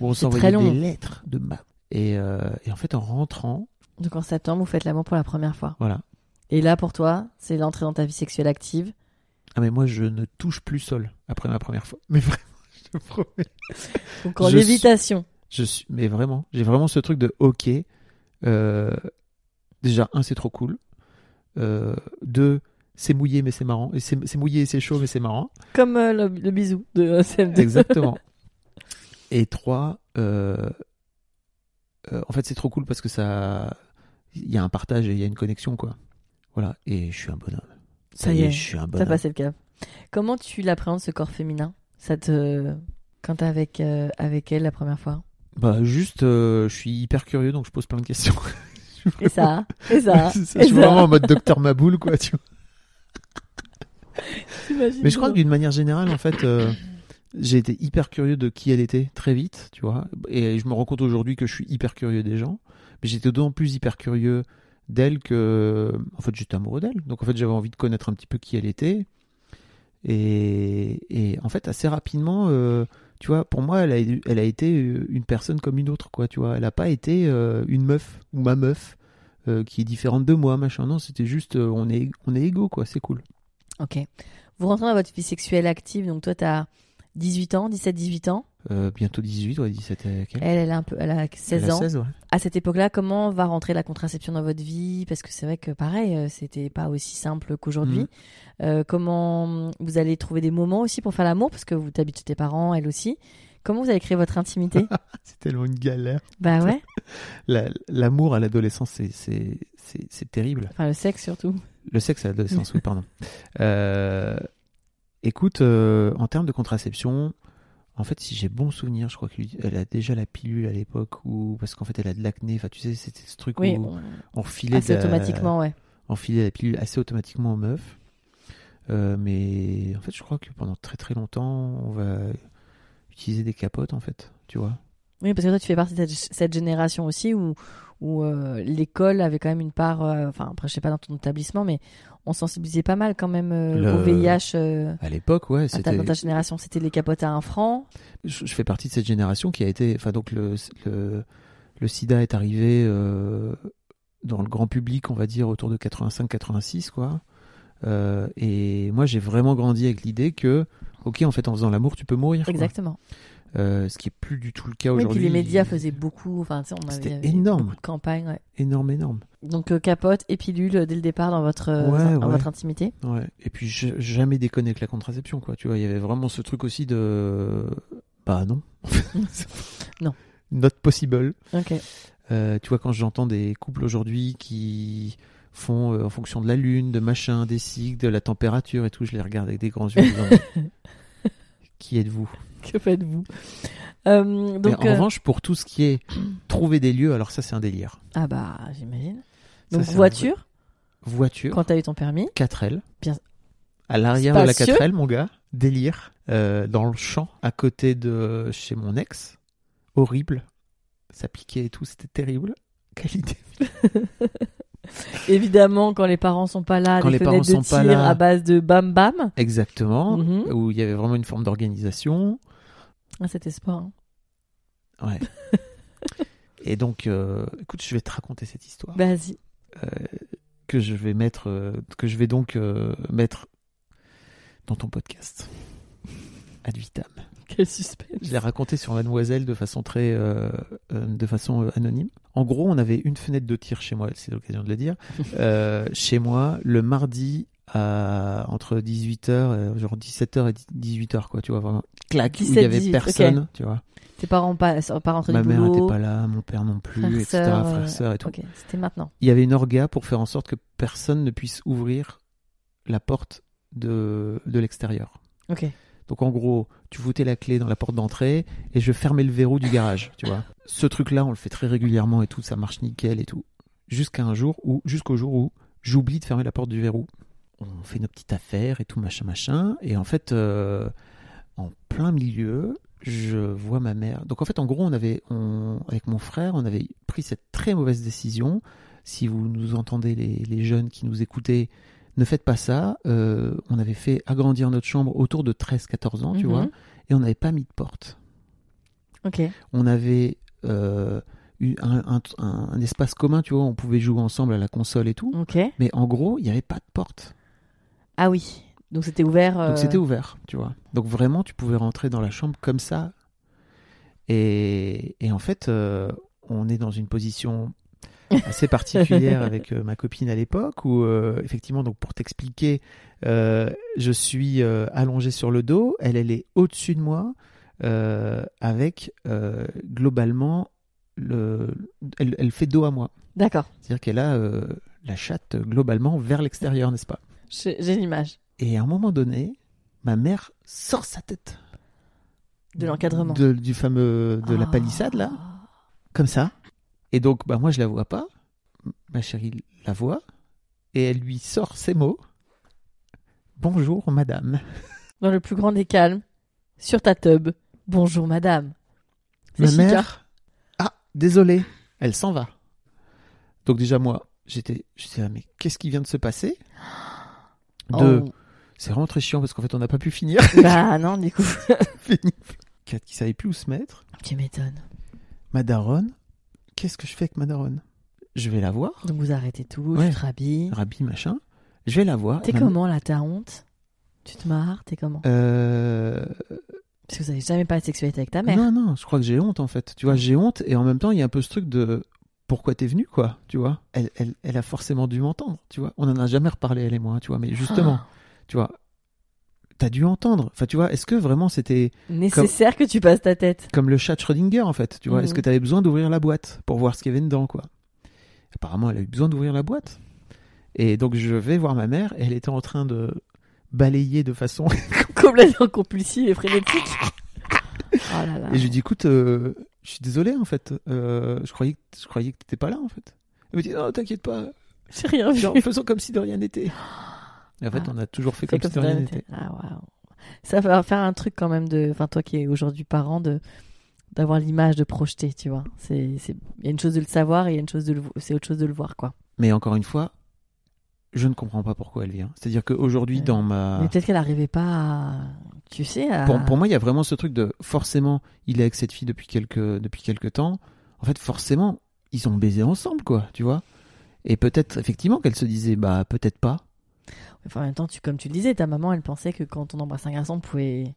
Où on C'est s'envoyait des lettres de ma. Et, euh, et en fait, en rentrant, Donc en septembre, vous faites l'amour pour la première fois. voilà. Et là, pour toi, c'est l'entrée dans ta vie sexuelle active. Ah, mais moi, je ne touche plus sol après ma première fois. Mais vraiment, je te promets. Donc en Je lévitation. Je suis, mais vraiment, j'ai vraiment ce truc de ok. euh, déjà, un, c'est trop cool. Euh, deux, c'est mouillé, mais c'est marrant. Et c'est c'est mouillé et c'est chaud, mais c'est marrant. Comme euh, le, le bisou de CM2. Exactement. Et trois, euh, euh, en fait, c'est trop cool parce que ça, il y a un partage et il y a une connexion, quoi. Voilà. Et je suis un bonhomme. Ça y est, je suis un T'as passé le cap. Comment tu l'appréhendes ce corps féminin? Ça te quand t'es avec euh, avec elle la première fois? Bah, juste, euh, je suis hyper curieux, donc je pose plein de questions. Et ça Et ça C'est ça, et je suis ça. vraiment en mode docteur Maboul, quoi. Tu vois. Mais je crois que d'une manière générale, en fait, euh, j'ai été hyper curieux de qui elle était très vite, tu vois. Et je me rends compte aujourd'hui que je suis hyper curieux des gens. Mais j'étais d'autant plus hyper curieux d'elle que, en fait, j'étais amoureux d'elle. Donc, en fait, j'avais envie de connaître un petit peu qui elle était. Et, et en fait, assez rapidement, euh, tu vois, pour moi, elle a, été euh, une personne comme une autre, quoi, tu vois. Elle n'a pas été euh, une meuf ou ma meuf qui est différente de moi, machin. Non, c'était juste, on est, on est égaux, quoi. C'est cool. Ok. Vous rentrez dans votre vie sexuelle active, donc toi t'as 18 ans, 17-18 ans. Euh, bientôt 18, ouais, 17 et quelques. Elle, elle a un peu, elle a 16 Elle a ans. 16, ouais. À cette époque-là, comment va rentrer la contraception dans votre vie? Parce que c'est vrai que pareil, euh, c'était pas aussi simple qu'aujourd'hui. Euh, comment vous allez trouver des moments aussi pour faire l'amour? Parce que vous t'habitez chez tes parents, elle aussi. Comment vous allez créer votre intimité? C'est tellement une galère. Bah ouais. La- L'amour à l'adolescence, c'est terrible. Enfin, le sexe surtout. Le sexe à l'adolescence, oui, pardon. Euh, écoute, euh, en termes de contraception, en fait, si j'ai bon souvenir, je crois qu'elle a déjà la pilule à l'époque, ou parce qu'en fait, elle a de l'acné. Enfin, tu sais, c'était ce truc Oui, où on- on filait, assez la- automatiquement, ouais. on filait la pilule assez automatiquement aux meufs. Euh, mais en fait, je crois que pendant très très longtemps, on va utiliser des capotes, en fait, tu vois. Oui, parce que toi, tu fais partie de cette, cette génération aussi où, où euh, l'école avait quand même une part. euh, Enfin, après, je sais pas dans ton établissement, mais on sensibilisait pas mal quand même euh, Le- au VIH. euh, À l'époque, ouais, c'était. dans ta génération, c'était les capotes à un franc. je, je fais partie de cette génération qui a été. Enfin, donc le, le, le sida est arrivé euh, dans le grand public, on va dire, autour de 85-86, quoi. Et moi, j'ai vraiment grandi avec l'idée que, ok, en fait, en faisant l'amour, tu peux mourir. quoi. Euh, ce qui est plus du tout le cas Oui, puis aujourd'hui. les médias faisaient beaucoup. Enfin, on avait, avait énorme. beaucoup de campagnes. ouais. Énorme, énorme. Donc, euh, capote et pilule euh, dès le départ dans votre, euh, dans ouais. votre intimité. Ouais. Et puis, jamais déconner avec la contraception, quoi. Tu vois, il y avait vraiment ce truc aussi de. Bah non. Non. Not possible. Ok. Tu vois, quand j'entends des couples aujourd'hui qui font en fonction de la lune, de machin, des cycles, de la température et tout, je les regarde avec des grands yeux. qui êtes-vous? Que faites-vous? Euh, Donc, en euh, revanche, pour tout ce qui est trouver des lieux, alors ça c'est un délire. ah bah, j'imagine. Donc, voiture, Voiture, quand t'as eu ton permis? 4L. Bien- À l'arrière de la Spacieux. 4L, mon gars. Délire. Euh, dans le champ, à côté de chez mon ex. Horrible. Ça piquait et tout, c'était terrible. Quelle idée. Évidemment, quand les parents sont pas là, Quand les fenêtres parents de sont pas là. à base de bam bam. Exactement. Mhm. Où il y avait vraiment une forme d'organisation. Ah, c'était sport. hein. Ouais. et donc, euh, écoute, je vais te raconter cette histoire. Vas-y. euh, que je vais mettre, euh, que je vais donc mettre dans ton podcast. Ad vitam. Quel suspense. Je l'ai raconté sur Mademoiselle de façon très, de façon anonyme. En gros, on avait une fenêtre de tir chez moi, c'est l'occasion de le dire. Chez moi, le mardi à entre 18h, euh, genre 17h et 18h, quoi, tu vois, vraiment. Clac, où il y 17, avait 18, personne, tu vois. Tes parents pas, pas rentrés Ma du mère n'était pas là, mon père non plus, etc. sœurs, frères, euh, sœurs et tout. C'était maintenant. il y avait une orga pour faire en sorte que personne ne puisse ouvrir la porte de, de l'extérieur. Ok. Donc en gros, tu foutais la clé dans la porte d'entrée et je fermais le verrou du garage, tu vois. Ce truc-là, on le fait très régulièrement et tout, ça marche nickel et tout. Jusqu'à un jour où, jusqu'au jour où j'oublie de fermer la porte du verrou. On fait nos petites affaires et tout, machin, machin. Et en fait, euh, en plein milieu, je vois ma mère. Donc en fait, en gros, on avait, on, avec mon frère, on avait pris cette très mauvaise décision. Si vous nous entendez, les, les jeunes qui nous écoutaient, ne faites pas ça. Euh, on avait fait agrandir notre chambre autour de 13-14 ans, tu Mhm. vois, et on n'avait pas mis de porte. Ok. On avait euh, eu un, un- espace commun, tu vois, on pouvait jouer ensemble à la console et tout. Ok. Mais en gros, il n'y avait pas de porte. Ah oui. Donc c'était ouvert. euh, Donc c'était ouvert, tu vois. Donc vraiment, tu pouvais rentrer dans la chambre comme ça. Et, et en fait, euh, on est dans une position assez particulière avec euh, ma copine à l'époque où, euh, effectivement, donc pour t'expliquer, euh, je suis euh, allongé sur le dos, elle, elle est au-dessus de moi, euh, avec euh, globalement, le, elle, elle fait dos à moi. D'accord. C'est-à-dire qu'elle a euh, la chatte euh, globalement vers l'extérieur, n'est-ce pas? J'ai l'image et à un moment donné, ma mère sort sa tête. de l'encadrement. De- du fameux, de la Ah. palissade, là, comme ça. Et donc, bah, moi, je la vois pas. Ma chérie la voit. Et elle lui sort ces mots. Bonjour, madame. Dans le plus grand des calmes, sur ta tub. Bonjour madame. Ma mère. Ah, désolé. Elle s'en va. Donc, déjà, moi, j'étais, j'étais là, mais qu'est-ce qui vient de se passer? De, Oh. c'est vraiment très chiant parce qu'en fait, on n'a pas pu finir. Bah non, du coup. Pénible. Kat qui savait plus où se mettre. tu m'étonnes. Ma daronne, qu'est-ce que je fais avec ma daronne? Je vais la voir, Donc vous arrêtez tout, Ouais. tu te rhabilles. Rabbi machin. Je vais la voir. T'es comment là T'as honte? Tu te marres T'es comment? Euh, Parce que vous avez jamais parlé de sexualité avec ta mère. Non, non, je crois que j'ai honte en fait. Tu vois, j'ai honte et en même temps, il y a un peu ce truc de pourquoi t'es venu quoi, tu vois. Elle, elle, elle a forcément dû m'entendre, tu vois. On en a jamais reparlé elle et moi, tu vois. Mais justement, Ah. tu vois, t'as dû entendre. Enfin, tu vois, est-ce que vraiment c'était Nécessaire que tu passes ta tête. comme le chat de Schrödinger en fait, tu vois Mhm. Est-ce que t'avais besoin d'ouvrir la boîte pour voir ce qu'il y avait dedans, quoi? Apparemment, elle a eu besoin d'ouvrir la boîte. Et donc, je vais voir ma mère et elle était en train de balayer de façon Complètement compulsive et frénétique. Oh là là. Et je lui dis, écoute, euh, je suis désolé en fait. Euh, je croyais, que- je croyais que t'étais pas là en fait. Elle me dit, non, t'inquiète pas. J'ai rien vu. Genre, faisons comme si de rien n'était. Et en fait, Ah. on a toujours fait comme, si de rien n'était. Ah waouh. Ça va faire un truc quand même de. Enfin, toi qui es aujourd'hui parent, de d'avoir l'image de projeter, tu vois. C'est, c'est... Il y a une chose de le savoir et il y a une chose de le... c'est autre chose de le voir, quoi. Mais encore une fois, je ne comprends pas pourquoi elle vient. C'est-à-dire qu'aujourd'hui, Ouais. dans ma. Mais peut-être qu'elle n'arrivait pas à. Tu sais, à. Pour, pour moi, il y a vraiment ce truc de forcément, il est avec cette fille depuis quelques, depuis quelques temps. En fait, forcément, ils ont baisé ensemble, quoi, tu vois. Et peut-être, effectivement, qu'elle se disait, bah, peut-être pas. Enfin, en même temps, tu, comme tu le disais, ta maman, elle pensait que quand on embrasse un garçon, on pouvait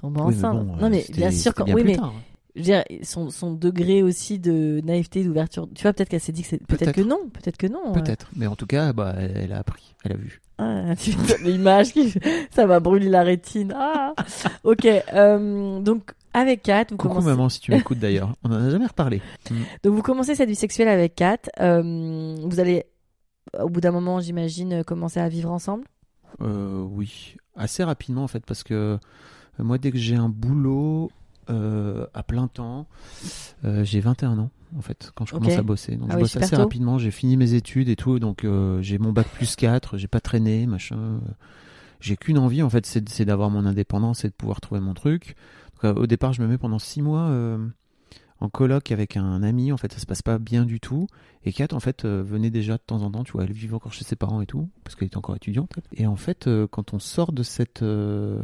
tomber Oui, mais enceinte. bon, non, euh, mais bien sûr, quand... oui, mais tard. Je veux dire, son, son degré aussi de naïveté, d'ouverture. Tu vois, peut-être qu'elle s'est dit que c'est. Peut-être Peut-être. que non, peut-être que non. Peut-être. Mais en tout cas, bah, elle, elle a appris, elle a vu. Ah, l'image qui ça va brûler la rétine. Ah. ok. euh, donc avec Kat. Vous Coucou commencez... maman, si tu m'écoutes d'ailleurs. On en a jamais reparlé. Mm. Donc vous commencez cette vie sexuelle avec Kat. Euh, vous allez, au bout d'un moment, j'imagine, commencer à vivre ensemble? Euh, oui, assez rapidement en fait, parce que moi, dès que j'ai un boulot euh, à plein temps, euh, j'ai 21 ans en fait, quand je commence à bosser. Donc Ah je oui, bosse assez tôt. rapidement, j'ai fini mes études et tout, donc euh, j'ai mon bac plus 4, j'ai pas traîné, machin. J'ai qu'une envie en fait, c'est d'avoir mon indépendance et de pouvoir trouver mon truc. Donc, au départ, je me mets pendant 6 mois en coloc avec un ami, en fait, ça se passe pas bien du tout. Et Kat, en fait, euh, venait déjà de temps en temps, tu vois, elle vivait encore chez ses parents et tout, parce qu'elle était encore étudiante. Et en fait, euh, quand on sort de cette, euh,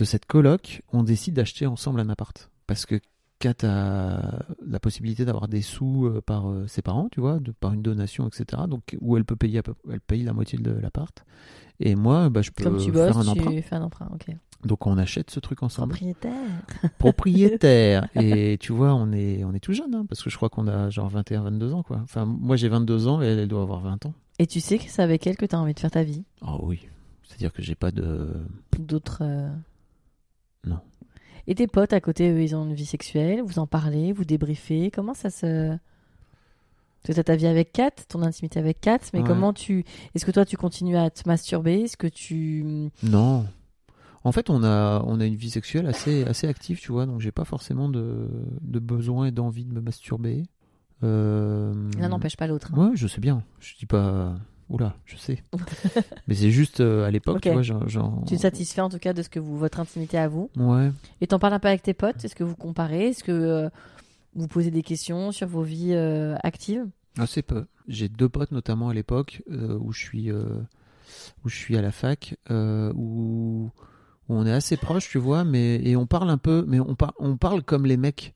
de cette coloc, on décide d'acheter ensemble un appart. Parce que Kat a la possibilité d'avoir des sous euh, par euh, ses parents, tu vois, de, par une donation, etc. Donc, où elle peut payer, à peu- elle paye la moitié de l'appart. Et moi, bah, je peux Comme tu faire un tu emprunt. fais un emprunt. Donc, on achète ce truc ensemble Propriétaire. propriétaire. et tu vois, on est, on est tout jeune, hein, parce que je crois qu'on a genre 21, 22 ans, quoi. Enfin, moi j'ai 22 ans et elle, elle doit avoir 20 ans. Et tu sais que c'est avec elle que tu as envie de faire ta vie. Oh oui. C'est-à-dire que j'ai pas de. D'autres. euh, Non. Et tes potes à côté, eux, ils ont une vie sexuelle. Vous en parlez, vous débriefez. Comment ça se. Tu as ta vie avec Kat, ton intimité avec Kat, mais Ouais. comment tu. Est-ce que toi, tu continues à te masturber Est-ce que tu. Non. En fait, on a, on a une vie sexuelle assez, assez active, tu vois, donc j'ai pas forcément de, de besoin et d'envie de me masturber. Euh... L'un n'empêche pas l'autre. hein. Ouais, je sais bien. Je dis pas. Oula, je sais. Mais c'est juste euh, à l'époque, tu vois. Tu te satisfais en tout cas de ce que vous, votre intimité à vous. Ouais. Et t'en parles un peu avec tes potes Est-ce que vous comparez Est-ce que euh, vous posez des questions sur vos vies euh, actives? Assez peu. J'ai deux potes notamment à l'époque où je suis où je suis à la fac où, où on est assez proches, tu vois, mais et on parle un peu, mais on, par- on parle comme les mecs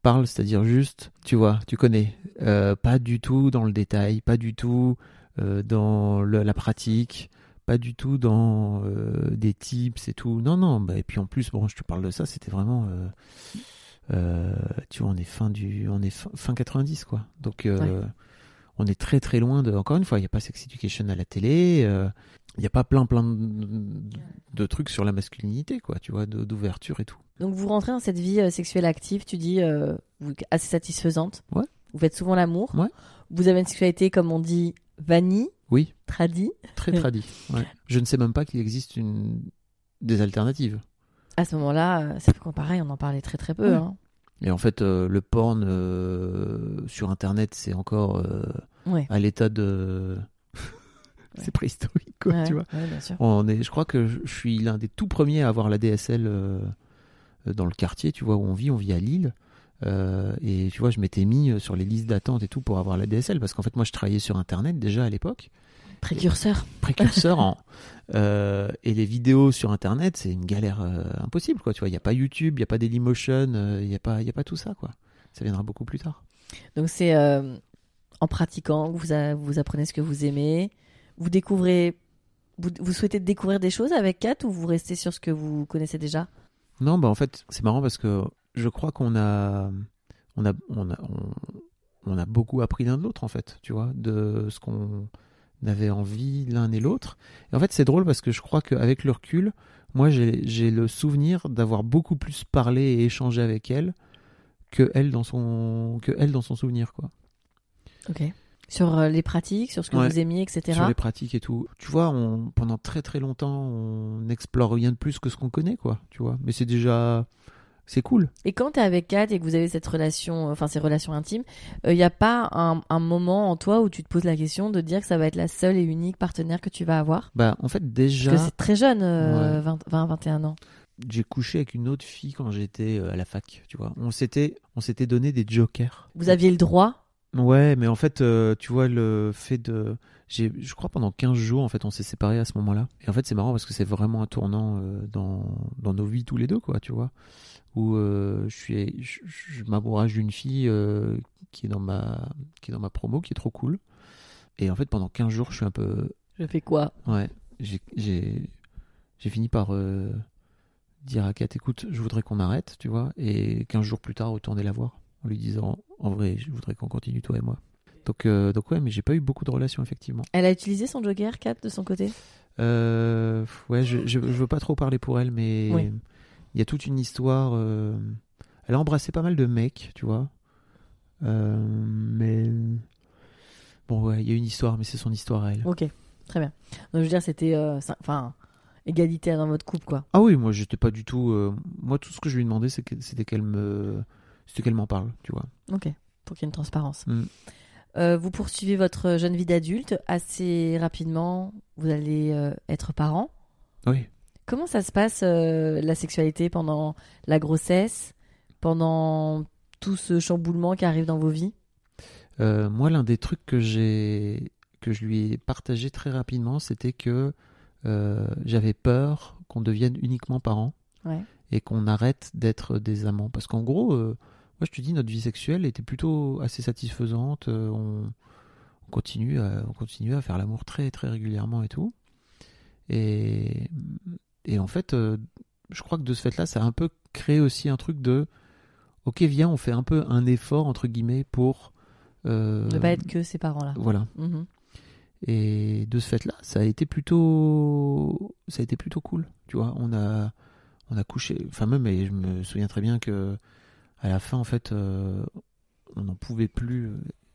parlent, c'est-à-dire juste, tu vois, tu connais, euh, pas du tout dans le détail, pas du tout dans le- la pratique. Pas du tout dans euh, des tips et tout. Non, non. Bah, et puis en plus, bon, je te parle de ça, c'était vraiment. euh, euh, tu vois, on est fin du, on est fin, fin 90 quoi. Donc euh, on est très très loin de. Encore une fois, il n'y a pas Sex Education à la télé. euh, Il n'y a pas plein plein de, de trucs sur la masculinité quoi. Tu vois, d'ouverture et tout. Donc vous rentrez dans cette vie euh, sexuelle active, tu dis, euh, assez satisfaisante. Ouais. Vous faites souvent l'amour. Ouais. Vous avez une sexualité, comme on dit, vanille, Oui, tradie. très. Ouais. Je ne sais même pas qu'il existe une des alternatives. À ce moment-là, euh, c'est pareil, on en parlait très très peu. Ouais. hein. Et en fait, euh, le porn euh, sur Internet, c'est encore euh, Ouais. à l'état de. c'est préhistorique, quoi, tu vois. ouais, bien sûr. On est, je crois que je suis l'un des tout premiers à avoir la DSL euh, dans le quartier, tu vois, où on vit. On vit à Lille. Euh, et tu vois, je m'étais mis euh, sur les listes d'attente et tout pour avoir la DSL parce qu'en fait, moi, je travaillais sur Internet déjà à l'époque, Précurseur. précurseur en. euh, et les vidéos sur Internet, c'est une galère euh, impossible, quoi. Tu vois, il n'y a pas YouTube, il n'y a pas Dailymotion, il n'y a, pas- y a pas tout ça, quoi. Ça viendra beaucoup plus tard. Donc c'est en pratiquant que vous, a- vous apprenez ce que vous aimez. Vous découvrez. Vous, vous souhaitez découvrir des choses avec Kat ou vous restez sur ce que vous connaissez déjà? Non, bah en fait, c'est marrant parce que je crois qu'on a, on a, on a, on, on a beaucoup appris l'un de l'autre en fait, tu vois, de ce qu'on avait envie l'un et l'autre. Et en fait, c'est drôle parce que je crois qu'avec le recul, moi, j'ai le souvenir d'avoir beaucoup plus parlé et échangé avec elle que elle dans son, que elle dans son souvenir, quoi. Ok. Sur euh, les pratiques, sur ce que Ouais. vous aimiez, etc. Sur les pratiques et tout. Tu vois, on, pendant très très longtemps, on n'explore rien de plus que ce qu'on connaît, quoi. Tu vois. Mais c'est déjà, c'est cool. Et quand tu es avec Kat et que vous avez cette relation, enfin ces relations intimes, il n'y a pas un, un moment en toi où tu te poses la question de dire que ça va être la seule et unique partenaire que tu vas avoir? Bah, en fait, Parce déjà. que c'est très jeune, euh, Ouais. 20, 20, 21 ans. j'ai couché avec une autre fille quand j'étais euh, à la fac, tu vois. On s'était, on s'était donné des jokers. Vous aviez le droit? Ouais, mais en fait, euh, tu vois, le fait de. J'ai, je crois pendant 15 jours, en fait, on s'est séparés à ce moment-là. Et en fait, c'est marrant parce que c'est vraiment un tournant euh, dans, dans nos vies tous les deux, quoi, tu vois. Où euh, je, suis, je, je m'amourage d'une fille euh, qui, est dans ma, qui est dans ma promo, qui est trop cool. Et en fait, pendant 15 jours, je suis un peu. Je fais quoi? Ouais, j'ai, fini par euh, dire à Kat, écoute, je voudrais qu'on arrête, tu vois. Et 15 jours plus tard, retourner la voir en lui disant, en vrai, je voudrais qu'on continue, toi et moi. Donc, donc ouais, mais j'ai pas eu beaucoup de relations, effectivement. Elle a utilisé son Joker, Kat, de son côté? Euh, ouais, je, je, je veux pas trop parler pour elle, mais Oui. Il y a toute une histoire. euh, Elle a embrassé pas mal de mecs, tu vois. Euh, mais bon, ouais, il y a une histoire, mais c'est son histoire à elle. Ok, très bien. Donc, je veux dire, c'était, euh, enfin, égalitaire dans votre couple, quoi. Ah oui, moi j'étais pas du tout. Moi, tout ce que je lui demandais, c'était qu'elle me, c'était qu'elle m'en parle, tu vois. Ok, pour qu'il y ait une transparence. Mm. Euh, vous poursuivez votre jeune vie d'adulte assez rapidement. Vous allez euh, être parent. Oui. Comment ça se passe euh, la sexualité pendant la grossesse, pendant tout ce chamboulement qui arrive dans vos vies? Euh, moi, l'un des trucs que j'ai, que je lui ai partagé très rapidement, c'était que euh, j'avais peur qu'on devienne uniquement parents Ouais. et qu'on arrête d'être des amants. Parce qu'en gros, moi je te dis, notre vie sexuelle était plutôt assez satisfaisante. on, on continue, à, on continue à faire l'amour très très régulièrement et tout. Et, et en fait, euh, je crois que de ce fait-là, ça a un peu créé aussi un truc de, ok, viens, on fait un peu un effort entre guillemets pour euh, Ne pas être que ces parents-là. voilà. Mhm. Et de ce fait-là, ça a été plutôt, ça a été plutôt cool. Tu vois, on a, on a couché. Enfin même, et je me souviens très bien que à la fin, en fait, euh, on n'en pouvait plus.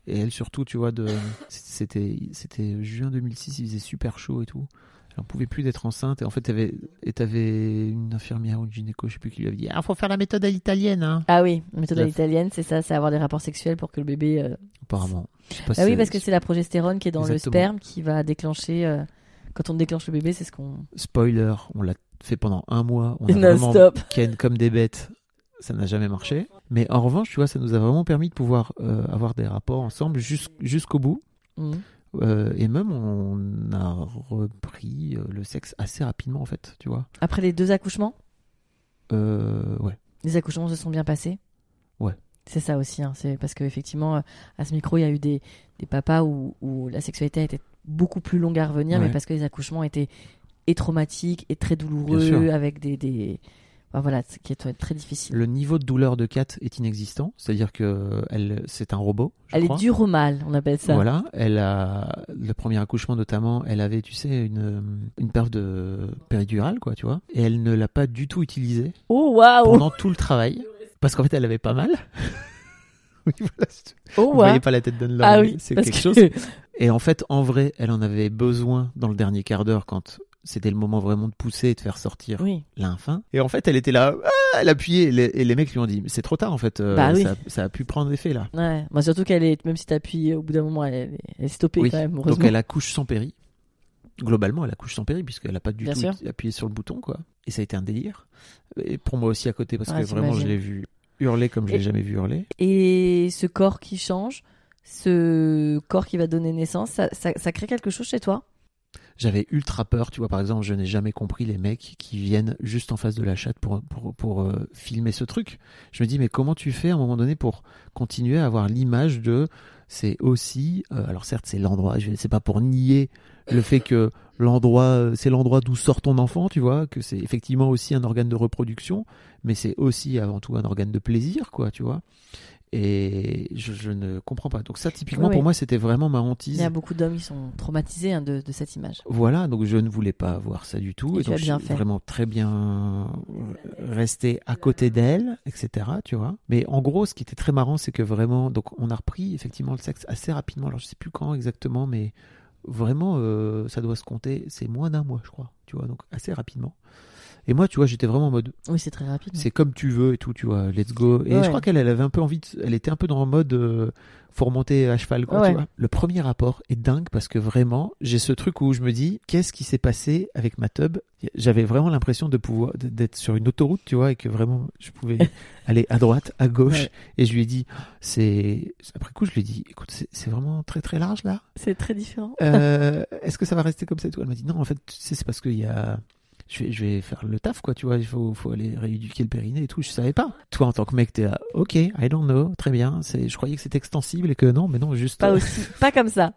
Et elle surtout, tu vois, de, c'était, c'était juin 2006, il faisait super chaud et tout. Elle n'en pouvait plus d'être enceinte. Et en fait, t'avais, et t'avais une infirmière ou une gynéco, je sais plus qui lui avait dit, ah, faut faire la méthode à l'italienne, hein. Ah oui, la méthode à l'italienne, c'est ça, c'est avoir des rapports sexuels pour que le bébé. euh, Apparemment. Pas Ah si oui, parce que c'est la progestérone qui est dans Exactement. le sperme qui va déclencher. euh, Quand on déclenche le bébé, c'est ce qu'on. spoiler, on l'a fait pendant un mois. On a vraiment Non-stop. ken comme des bêtes. Ça n'a jamais marché. Mais en revanche, tu vois, ça nous a vraiment permis de pouvoir euh, avoir des rapports ensemble jus- jusqu'au bout. Mhm. Euh, et même, on a repris euh, le sexe assez rapidement, en fait, tu vois. Après les deux accouchements, Euh, ouais. les accouchements se sont bien passés? Ouais. C'est ça aussi, hein, c'est parce qu'effectivement, euh, à ce micro, il y a eu des, des papas où, où la sexualité a été beaucoup plus longue à revenir, Ouais. mais parce que les accouchements étaient et traumatiques et très douloureux, avec des. des... enfin, voilà, ce qui est très difficile. Le niveau de douleur de Kat est inexistant. C'est-à-dire que elle, c'est un robot. je Elle crois. est dure au mal, on appelle ça. Voilà, elle a le premier accouchement notamment, elle avait, tu sais, une une paire de péridurale, quoi, tu vois, et elle ne l'a pas du tout utilisée Oh waouh pendant tout le travail, parce qu'en fait, elle avait pas mal. oui, voilà, c'est- Oh vous voyez pas la tête d'Anne Ah oui, c'est quelque que- chose. Et en fait, en vrai, elle en avait besoin dans le dernier quart d'heure quand c'était le moment vraiment de pousser et de faire sortir Oui, l'infin. Et en fait, elle était là, ah, elle appuyait, et les, et les mecs lui ont dit, c'est trop tard en fait, euh, Bah oui. ça, ça a pu prendre effet là. ouais. Bah, surtout qu'elle est, même si t'appuies, au bout d'un moment, elle, est- elle est stoppée Oui. quand même, Donc elle accouche sans péri. Globalement, elle accouche sans péri puisqu'elle n'a pas du Bien tout sûr. appuyé sur le bouton quoi. Et ça a été un délire. Et pour moi aussi à côté parce Ouais, que vraiment je l'ai vu hurler comme je l'ai jamais vu hurler. Et ce corps qui change, ce corps qui va donner naissance, ça, ça, ça crée quelque chose chez toi? J'avais ultra peur, tu vois par exemple, je n'ai jamais compris les mecs qui viennent juste en face de la chatte pour pour pour euh, filmer ce truc. Je me dis mais comment tu fais à un moment donné pour continuer à avoir l'image de c'est aussi euh, alors certes c'est l'endroit, c'est pas pour nier le fait que l'endroit euh, c'est l'endroit d'où sort ton enfant, tu vois, que c'est effectivement aussi un organe de reproduction, mais c'est aussi avant tout un organe de plaisir quoi, tu vois. Et je, je ne comprends pas. Donc ça typiquement pour moi c'était vraiment ma hantise. Il y a beaucoup d'hommes qui sont traumatisés hein, de, de cette image. Voilà, donc je ne voulais pas voir ça du tout. Et Et, donc je suis fait. vraiment très bien resté à côté d'elle, etc. Tu vois. Mais en gros, ce qui était très marrant, c'est que vraiment, donc on a repris effectivement le sexe assez rapidement. Alors je sais plus quand exactement, mais vraiment, euh, ça doit se compter. C'est moins d'un mois, je crois. Tu vois, donc assez rapidement. Et moi, tu vois, j'étais vraiment en mode, Oui, c'est très rapide. c'est comme tu veux et tout, tu vois, let's go. Et Ouais. je crois qu'elle elle avait un peu envie, de- elle était un peu dans le mode, euh, faut remonter à cheval, quoi, Ouais. tu vois. Le premier rapport est dingue parce que vraiment, j'ai ce truc où je me dis, qu'est-ce qui s'est passé avec ma tub? J'avais vraiment l'impression de pouvoir, d'être sur une autoroute, tu vois, et que vraiment, je pouvais aller à droite, à gauche. Ouais. Et je lui ai dit, c'est, après coup, je lui ai dit, écoute, c'est c'est vraiment très très large là. C'est très différent. Euh, Est-ce que ça va rester comme ça et tout? Elle m'a dit, non, en fait, tu sais, c'est parce qu'il y a je vais, je vais faire le taf, quoi, tu vois, il faut, faut aller rééduquer le périnée et tout, je savais pas. Toi, en tant que mec, t'es là, ok, I don't know, très bien, c'est, je croyais que c'était extensible et que non, mais non, juste. Pas aussi, pas comme ça.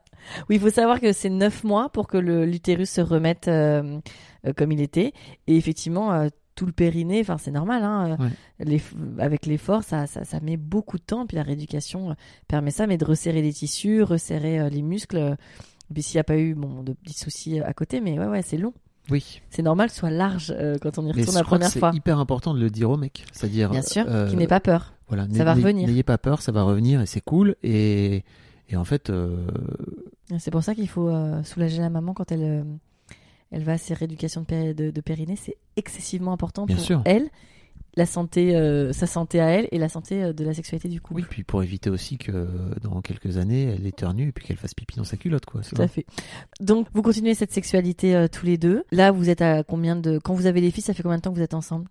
Oui, il faut savoir que c'est neuf mois pour que le- l'utérus se remette euh, euh, comme il était. Et effectivement, euh, tout le périnée, enfin c'est normal, hein, euh, Ouais. les- avec l'effort, ça, ça, ça met beaucoup de temps. Puis la rééducation euh, permet ça, mais de resserrer les tissus, resserrer euh, les muscles. euh, puis s'il n'y a pas eu bon, de petits soucis euh, à côté, mais ouais, ouais, c'est long. Oui. C'est normal que ce soit large euh, quand on y retourne la première c'est fois. hyper important de le dire au mec. C'est-à-dire. Bien sûr, euh, qu'il n'ait pas peur. Voilà, Ça va revenir. N'ayez pas peur, ça va revenir et c'est cool. Et, et en fait, euh, C'est pour ça qu'il faut soulager la maman quand elle, elle va à ses rééducations de, péri- de, de périnée. C'est excessivement important Bien pour sûr. elle, la santé, euh, sa santé à elle et la santé euh, de la sexualité du couple. oui, puis pour éviter aussi que dans quelques années, elle éternue et puis qu'elle fasse pipi dans sa culotte, quoi. Tout à fait. Donc, vous continuez cette sexualité euh, tous les deux. Là, vous êtes à combien de. Quand vous avez les filles, ça fait combien de temps que vous êtes ensemble?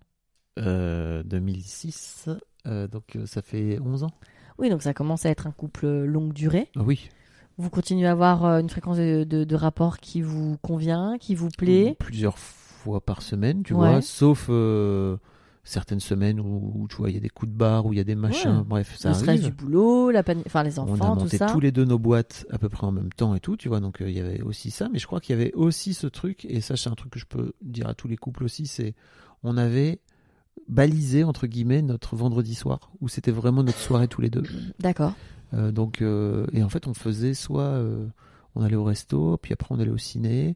Euh, 2006, euh, donc euh, ça fait 11 ans. Oui, donc ça commence à être un couple euh, longue durée. Ah oui. Vous continuez à avoir euh, une fréquence de, de, de rapport qui vous convient, qui vous plaît? Plusieurs fois par semaine, tu Ouais. vois, sauf euh, certaines semaines où, où, tu vois, il y a des coups de barre, où il y a des machins, Ouais. bref, ça le stress arrive. du boulot, la panique, enfin les On a enfants, tout monté ça. tous les deux nos boîtes à peu près en même temps et tout, tu vois, donc euh, il y avait aussi ça, mais je crois qu'il y avait aussi ce truc, et ça c'est un truc que je peux dire à tous les couples aussi, c'est on avait balisé entre guillemets notre vendredi soir, où c'était vraiment notre soirée tous les deux. D'accord. Euh, donc, euh, et en fait, on faisait soit on allait au resto, puis après on allait au ciné.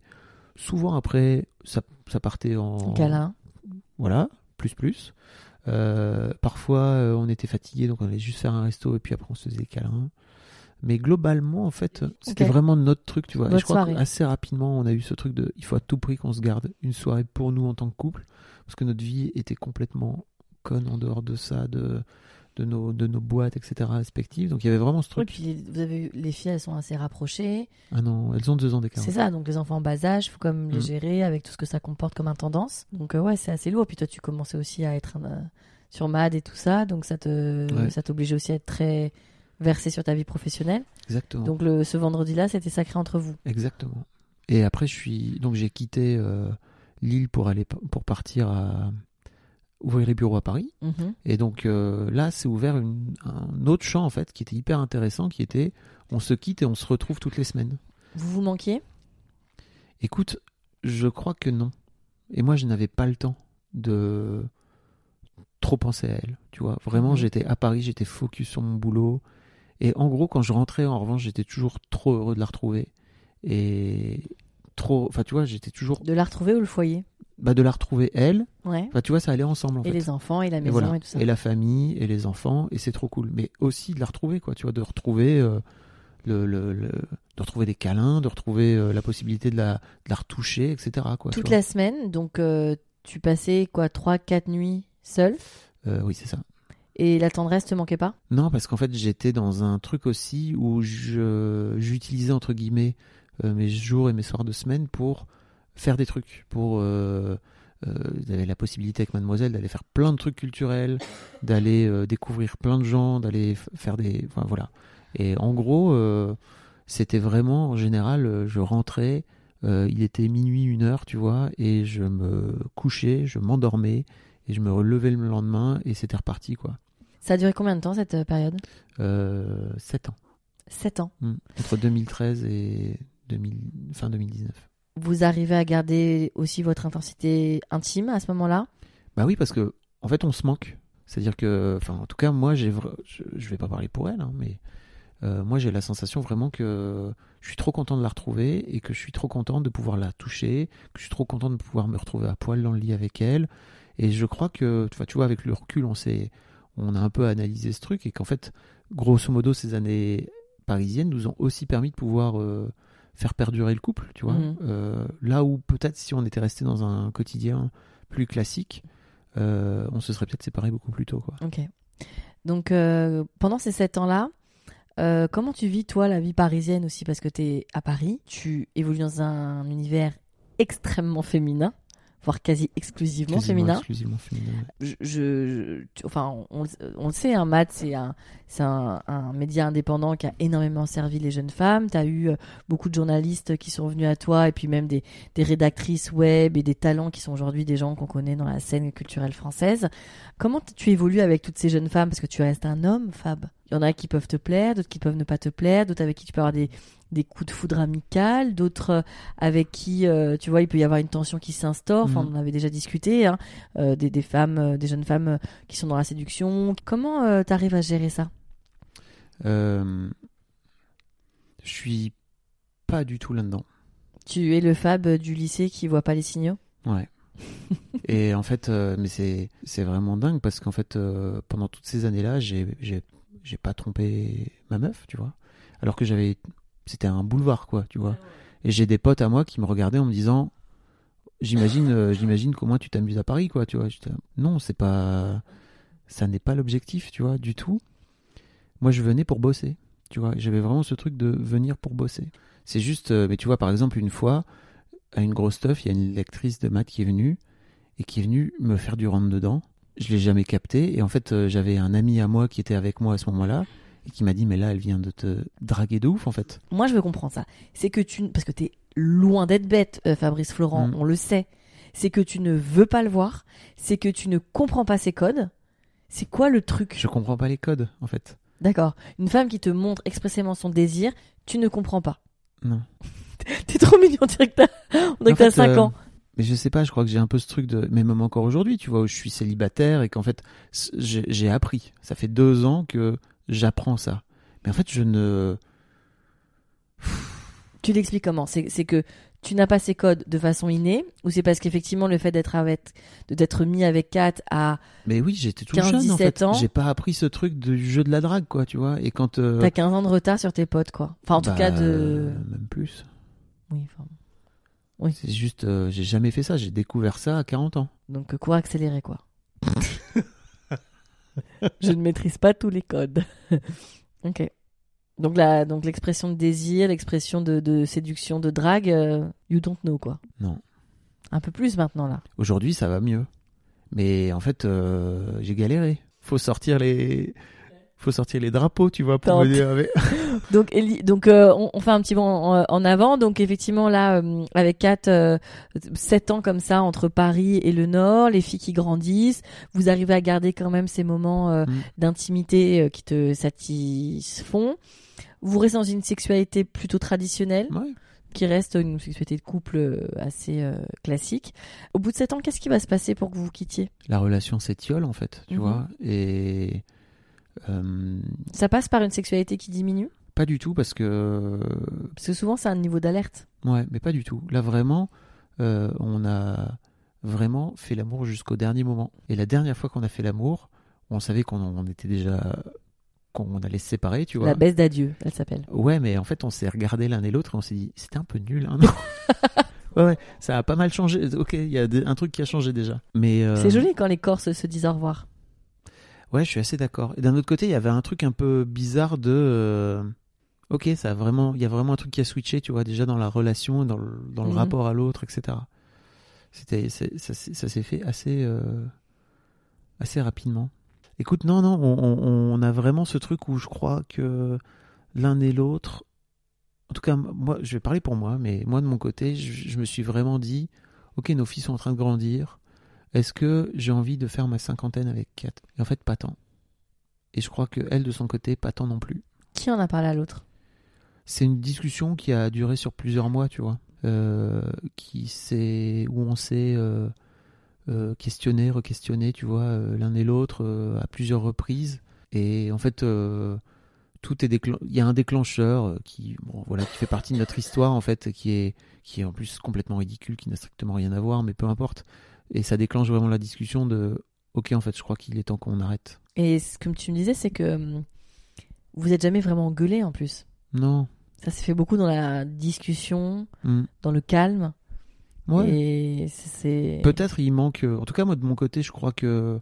Souvent après, ça, ça partait en Câlin. Voilà, plus plus. Euh, parfois, euh, on était fatigué, donc on allait juste faire un resto et puis après on se faisait des câlins. Mais globalement, en fait, c'était Ok. vraiment notre truc, tu vois. Et je crois qu'assez rapidement, on a eu ce truc de, il faut à tout prix qu'on se garde une soirée pour nous en tant que couple, parce que notre vie était complètement conne en dehors de ça, de de nos de nos boîtes, etc. respectives. Donc il y avait vraiment ce Oui, truc. puis vous avez les filles, elles sont assez rapprochées. Ah non, elles ont deux ans d'écart. C'est ça, donc les enfants en bas âge, faut comme les Mm. gérer avec tout ce que ça comporte comme intendance. Donc euh, ouais, c'est assez lourd. Puis toi, tu commençais aussi à être euh, sur MAD et tout ça, donc ça te Ouais. ça t'obligeait aussi à être très versé sur ta vie professionnelle. Exactement. Donc le, ce vendredi-là, c'était sacré entre vous. Exactement. Et après, je suis donc j'ai quitté euh, Lille pour aller pour partir à ouvrir les bureaux à Paris. Mhm. Et donc euh, là, c'est ouvert une- un autre champ en fait qui était hyper intéressant, qui était on se quitte et on se retrouve toutes les semaines. Vous vous manquiez? Écoute, je crois que non. Et moi, je n'avais pas le temps de trop penser à elle. Tu vois, vraiment, Mhm. j'étais à Paris, j'étais focus sur mon boulot. Et en gros, quand je rentrais, en revanche, j'étais toujours trop heureux de la retrouver. Et trop. Enfin, tu vois, j'étais toujours. de la retrouver ou le foyer? Bah, de la retrouver elle. Ouais. Enfin, tu vois, ça allait ensemble en et fait. les enfants et la maison et, voilà. tout ça. Et la famille et les enfants. Et c'est trop cool. Mais aussi de la retrouver, quoi. Tu vois, de retrouver. euh, le, le- le- de retrouver des câlins, de retrouver euh, la possibilité de la, de la retoucher, etc. Quoi, Toute la semaine, donc euh, tu passais quoi, 3-4 nuits seule? Oui, c'est ça. et la tendresse te manquait pas? Non, parce qu'en fait, j'étais dans un truc aussi où je j'utilisais entre guillemets mes jours et mes soirs de semaine pour faire des trucs, pour euh, euh, j'avais la possibilité avec Mademoiselle d'aller faire plein de trucs culturels, d'aller euh, découvrir plein de gens, d'aller faire des, enfin, voilà. Et en gros, c'était vraiment en général, je rentrais, il était minuit, une heure, tu vois, et je me couchais, je m'endormais et je me relevais le lendemain et c'était reparti quoi. Ça a duré combien de temps cette période? 7 ans. 7 ans. Mm. Entre 2013 et 2000, fin 2019. Vous arrivez à garder aussi votre intensité intime à ce moment-là? Bah oui, parce que en fait, on se manque. C'est-à-dire que, enfin, en tout cas, moi, j'ai, je, je vais pas parler pour elle, hein, mais euh, moi, j'ai la sensation vraiment que je suis trop content de la retrouver et que je suis trop content de pouvoir la toucher, que je suis trop content de pouvoir me retrouver à poil dans le lit avec elle. Et je crois que, tu vois avec le recul, on s'est, on a un peu analysé ce truc et qu'en fait, grosso modo, ces années parisiennes nous ont aussi permis de pouvoir euh, faire perdurer le couple, tu vois. Mhm. Euh, là où peut-être si on était resté dans un quotidien plus classique, euh, on se serait peut-être séparés beaucoup plus tôt, quoi. Ok. Donc euh, pendant ces 7 ans-là, comment tu vis toi la vie parisienne aussi? Parce que tu es à Paris, tu évolues dans un univers extrêmement féminin, voire quasi exclusivement Quasiment féminin. exclusivement féminin. je, je- enfin, on, le- on le sait, un Matt, c'est un, un, un média indépendant qui a énormément servi les jeunes femmes. Tu as eu euh, beaucoup de journalistes qui sont venus à toi et puis même des, des rédactrices web et des talents qui sont aujourd'hui des gens qu'on connaît dans la scène culturelle française. Comment tu évolues avec toutes ces jeunes femmes? Parce que tu restes un homme, Fab. Il y en a qui peuvent te plaire, d'autres qui peuvent ne pas te plaire, d'autres avec qui tu peux avoir des, des coups de foudre amical, d'autres euh, avec qui, euh, tu vois, il peut y avoir une tension qui s'instaure. Enfin, Mhm. on en avait déjà discuté. Hein euh, des, des femmes, euh, des jeunes femmes euh, qui sont dans la séduction. Comment tu arrives à gérer ça? Euh, je suis pas du tout là-dedans. Tu es le Fab du lycée qui voit pas les signaux? Ouais. et en fait, euh, mais c'est c'est vraiment dingue parce qu'en fait, euh, pendant toutes ces années-là, j'ai j'ai j'ai pas trompé ma meuf, tu vois. Alors que j'avais, c'était un boulevard, quoi, tu vois. Et j'ai des potes à moi qui me regardaient en me disant, j'imagine, euh, j'imagine qu'au moins tu t'amuses à Paris, quoi, tu vois. Non, c'est pas, ça n'est pas l'objectif, tu vois, du tout. Moi, je venais pour bosser, tu vois. J'avais vraiment ce truc de venir pour bosser. C'est juste, euh, mais tu vois, par exemple, une fois, à une grosse stuff, il y a une lectrice de maths qui est venue et qui est venue me faire du rentre dedans. Je l'ai jamais capté et en fait, euh, j'avais un ami à moi qui était avec moi à ce moment-là et qui m'a dit mais là, elle vient de te draguer de ouf en fait. Moi, je veux comprendre ça. C'est que tu. Parce que t'es loin d'être bête, euh, Fabrice Florent, Mm. on le sait. C'est que tu ne veux pas le voir. C'est que tu ne comprends pas ses codes. C'est quoi le truc? Je comprends pas les codes en fait. D'accord. Une femme qui te montre expressément son désir, tu ne comprends pas. Non. T'es trop mignon, on dirait que t'as, on dirait En que t'as fait, 5 euh, ans. Mais je sais pas, je crois que j'ai un peu ce truc de. Mais même encore aujourd'hui, tu vois, où je suis célibataire et qu'en fait, j'ai appris. Ça fait deux ans que j'apprends ça. Mais en fait, je ne. Tu l'expliques comment? C'est, que tu n'as pas ces codes de façon innée ou c'est parce qu'effectivement le fait d'être avec, d'être mis avec Kat à Mais oui, j'étais tout 15, jeune en 17 fait. ans. J'ai pas appris ce truc du jeu de la drague, quoi, tu vois. Et quand. euh, t'as 15 ans de retard sur tes potes quoi. Enfin en tout bah, cas de Même plus. oui enfin Oui. C'est juste, euh, j'ai jamais fait ça. J'ai découvert ça à 40 ans. donc euh, quoi accélérer quoi. Je ne maîtrise pas tous les codes. ok. Donc la donc l'expression de désir, l'expression de, de séduction, de drague, euh, you don't know quoi. Non. Un peu plus maintenant là. Aujourd'hui, ça va mieux. Mais en fait, euh, j'ai galéré. Faut sortir les. Faut sortir les drapeaux, tu vois, pour Tente. me dire. Donc, euh, on, on fait un petit bond en, en avant. Donc effectivement là, euh, avec Kat, euh, 7 ans comme ça entre Paris et le Nord, les filles qui grandissent, vous arrivez à garder quand même ces moments euh, Mm. d'intimité qui te satisfont. Vous restez dans une sexualité plutôt traditionnelle, Ouais. qui reste une sexualité de couple assez euh, classique. Au bout de 7 ans, qu'est-ce qui va se passer pour que vous vous quittiez? La relation s'étiole, en fait, tu Mhm. vois. Et. euh, Ça passe par une sexualité qui diminue? Pas du tout, parce que. Parce que souvent c'est un niveau d'alerte. Ouais, mais pas du tout. Là, vraiment, euh, on a vraiment fait l'amour jusqu'au dernier moment. Et la dernière fois qu'on a fait l'amour, on savait qu'on on était déjà. qu'on allait se séparer, tu vois. La baisse d'adieu, elle s'appelle. Ouais, mais en fait, on s'est regardé l'un et l'autre et on s'est dit, c'était un peu nul, hein, non Ouais, ouais, ça a pas mal changé. Ok, il y a des- un truc qui a changé déjà. Mais euh, C'est joli quand les Corses se disent au revoir. Ouais, je suis assez d'accord. Et d'un autre côté, il y avait un truc un peu bizarre de. Ok, ça a vraiment, il y a vraiment un truc qui a switché, tu vois, déjà dans la relation, dans le, dans le Mhm. rapport à l'autre, etc. C'était, ça, s'est- ça s'est fait assez, euh, assez rapidement. Écoute, non, non, on, on- on a vraiment ce truc où je crois que l'un et l'autre, en tout cas, moi, je vais parler pour moi, mais moi de mon côté, je, je me suis vraiment dit, ok, nos filles sont en train de grandir. Est-ce que j'ai envie de faire ma cinquantaine avec Kat? Et en fait, pas tant. Et je crois que elle, de son côté, pas tant non plus. Qui en a parlé à l'autre? C'est une discussion qui a duré sur plusieurs mois, tu vois. Euh, qui où on s'est euh, euh, questionné, re-questionné, tu vois, euh, l'un et l'autre euh, à plusieurs reprises. Et en fait, tout est Il y a un déclencheur qui, bon, voilà, qui fait partie de notre histoire en fait, qui est, qui est en plus complètement ridicule, qui n'a strictement rien à voir, mais peu importe. Et ça déclenche vraiment la discussion de, ok, en fait, je crois qu'il est temps qu'on arrête. Et ce que tu me disais, c'est que hum, vous êtes jamais vraiment engueulé en plus. Non. Ça s'est fait beaucoup dans la discussion, Hmm. dans le calme. Ouais. Et c'est. Peut-être il manque. euh, En tout cas, moi de mon côté, je crois que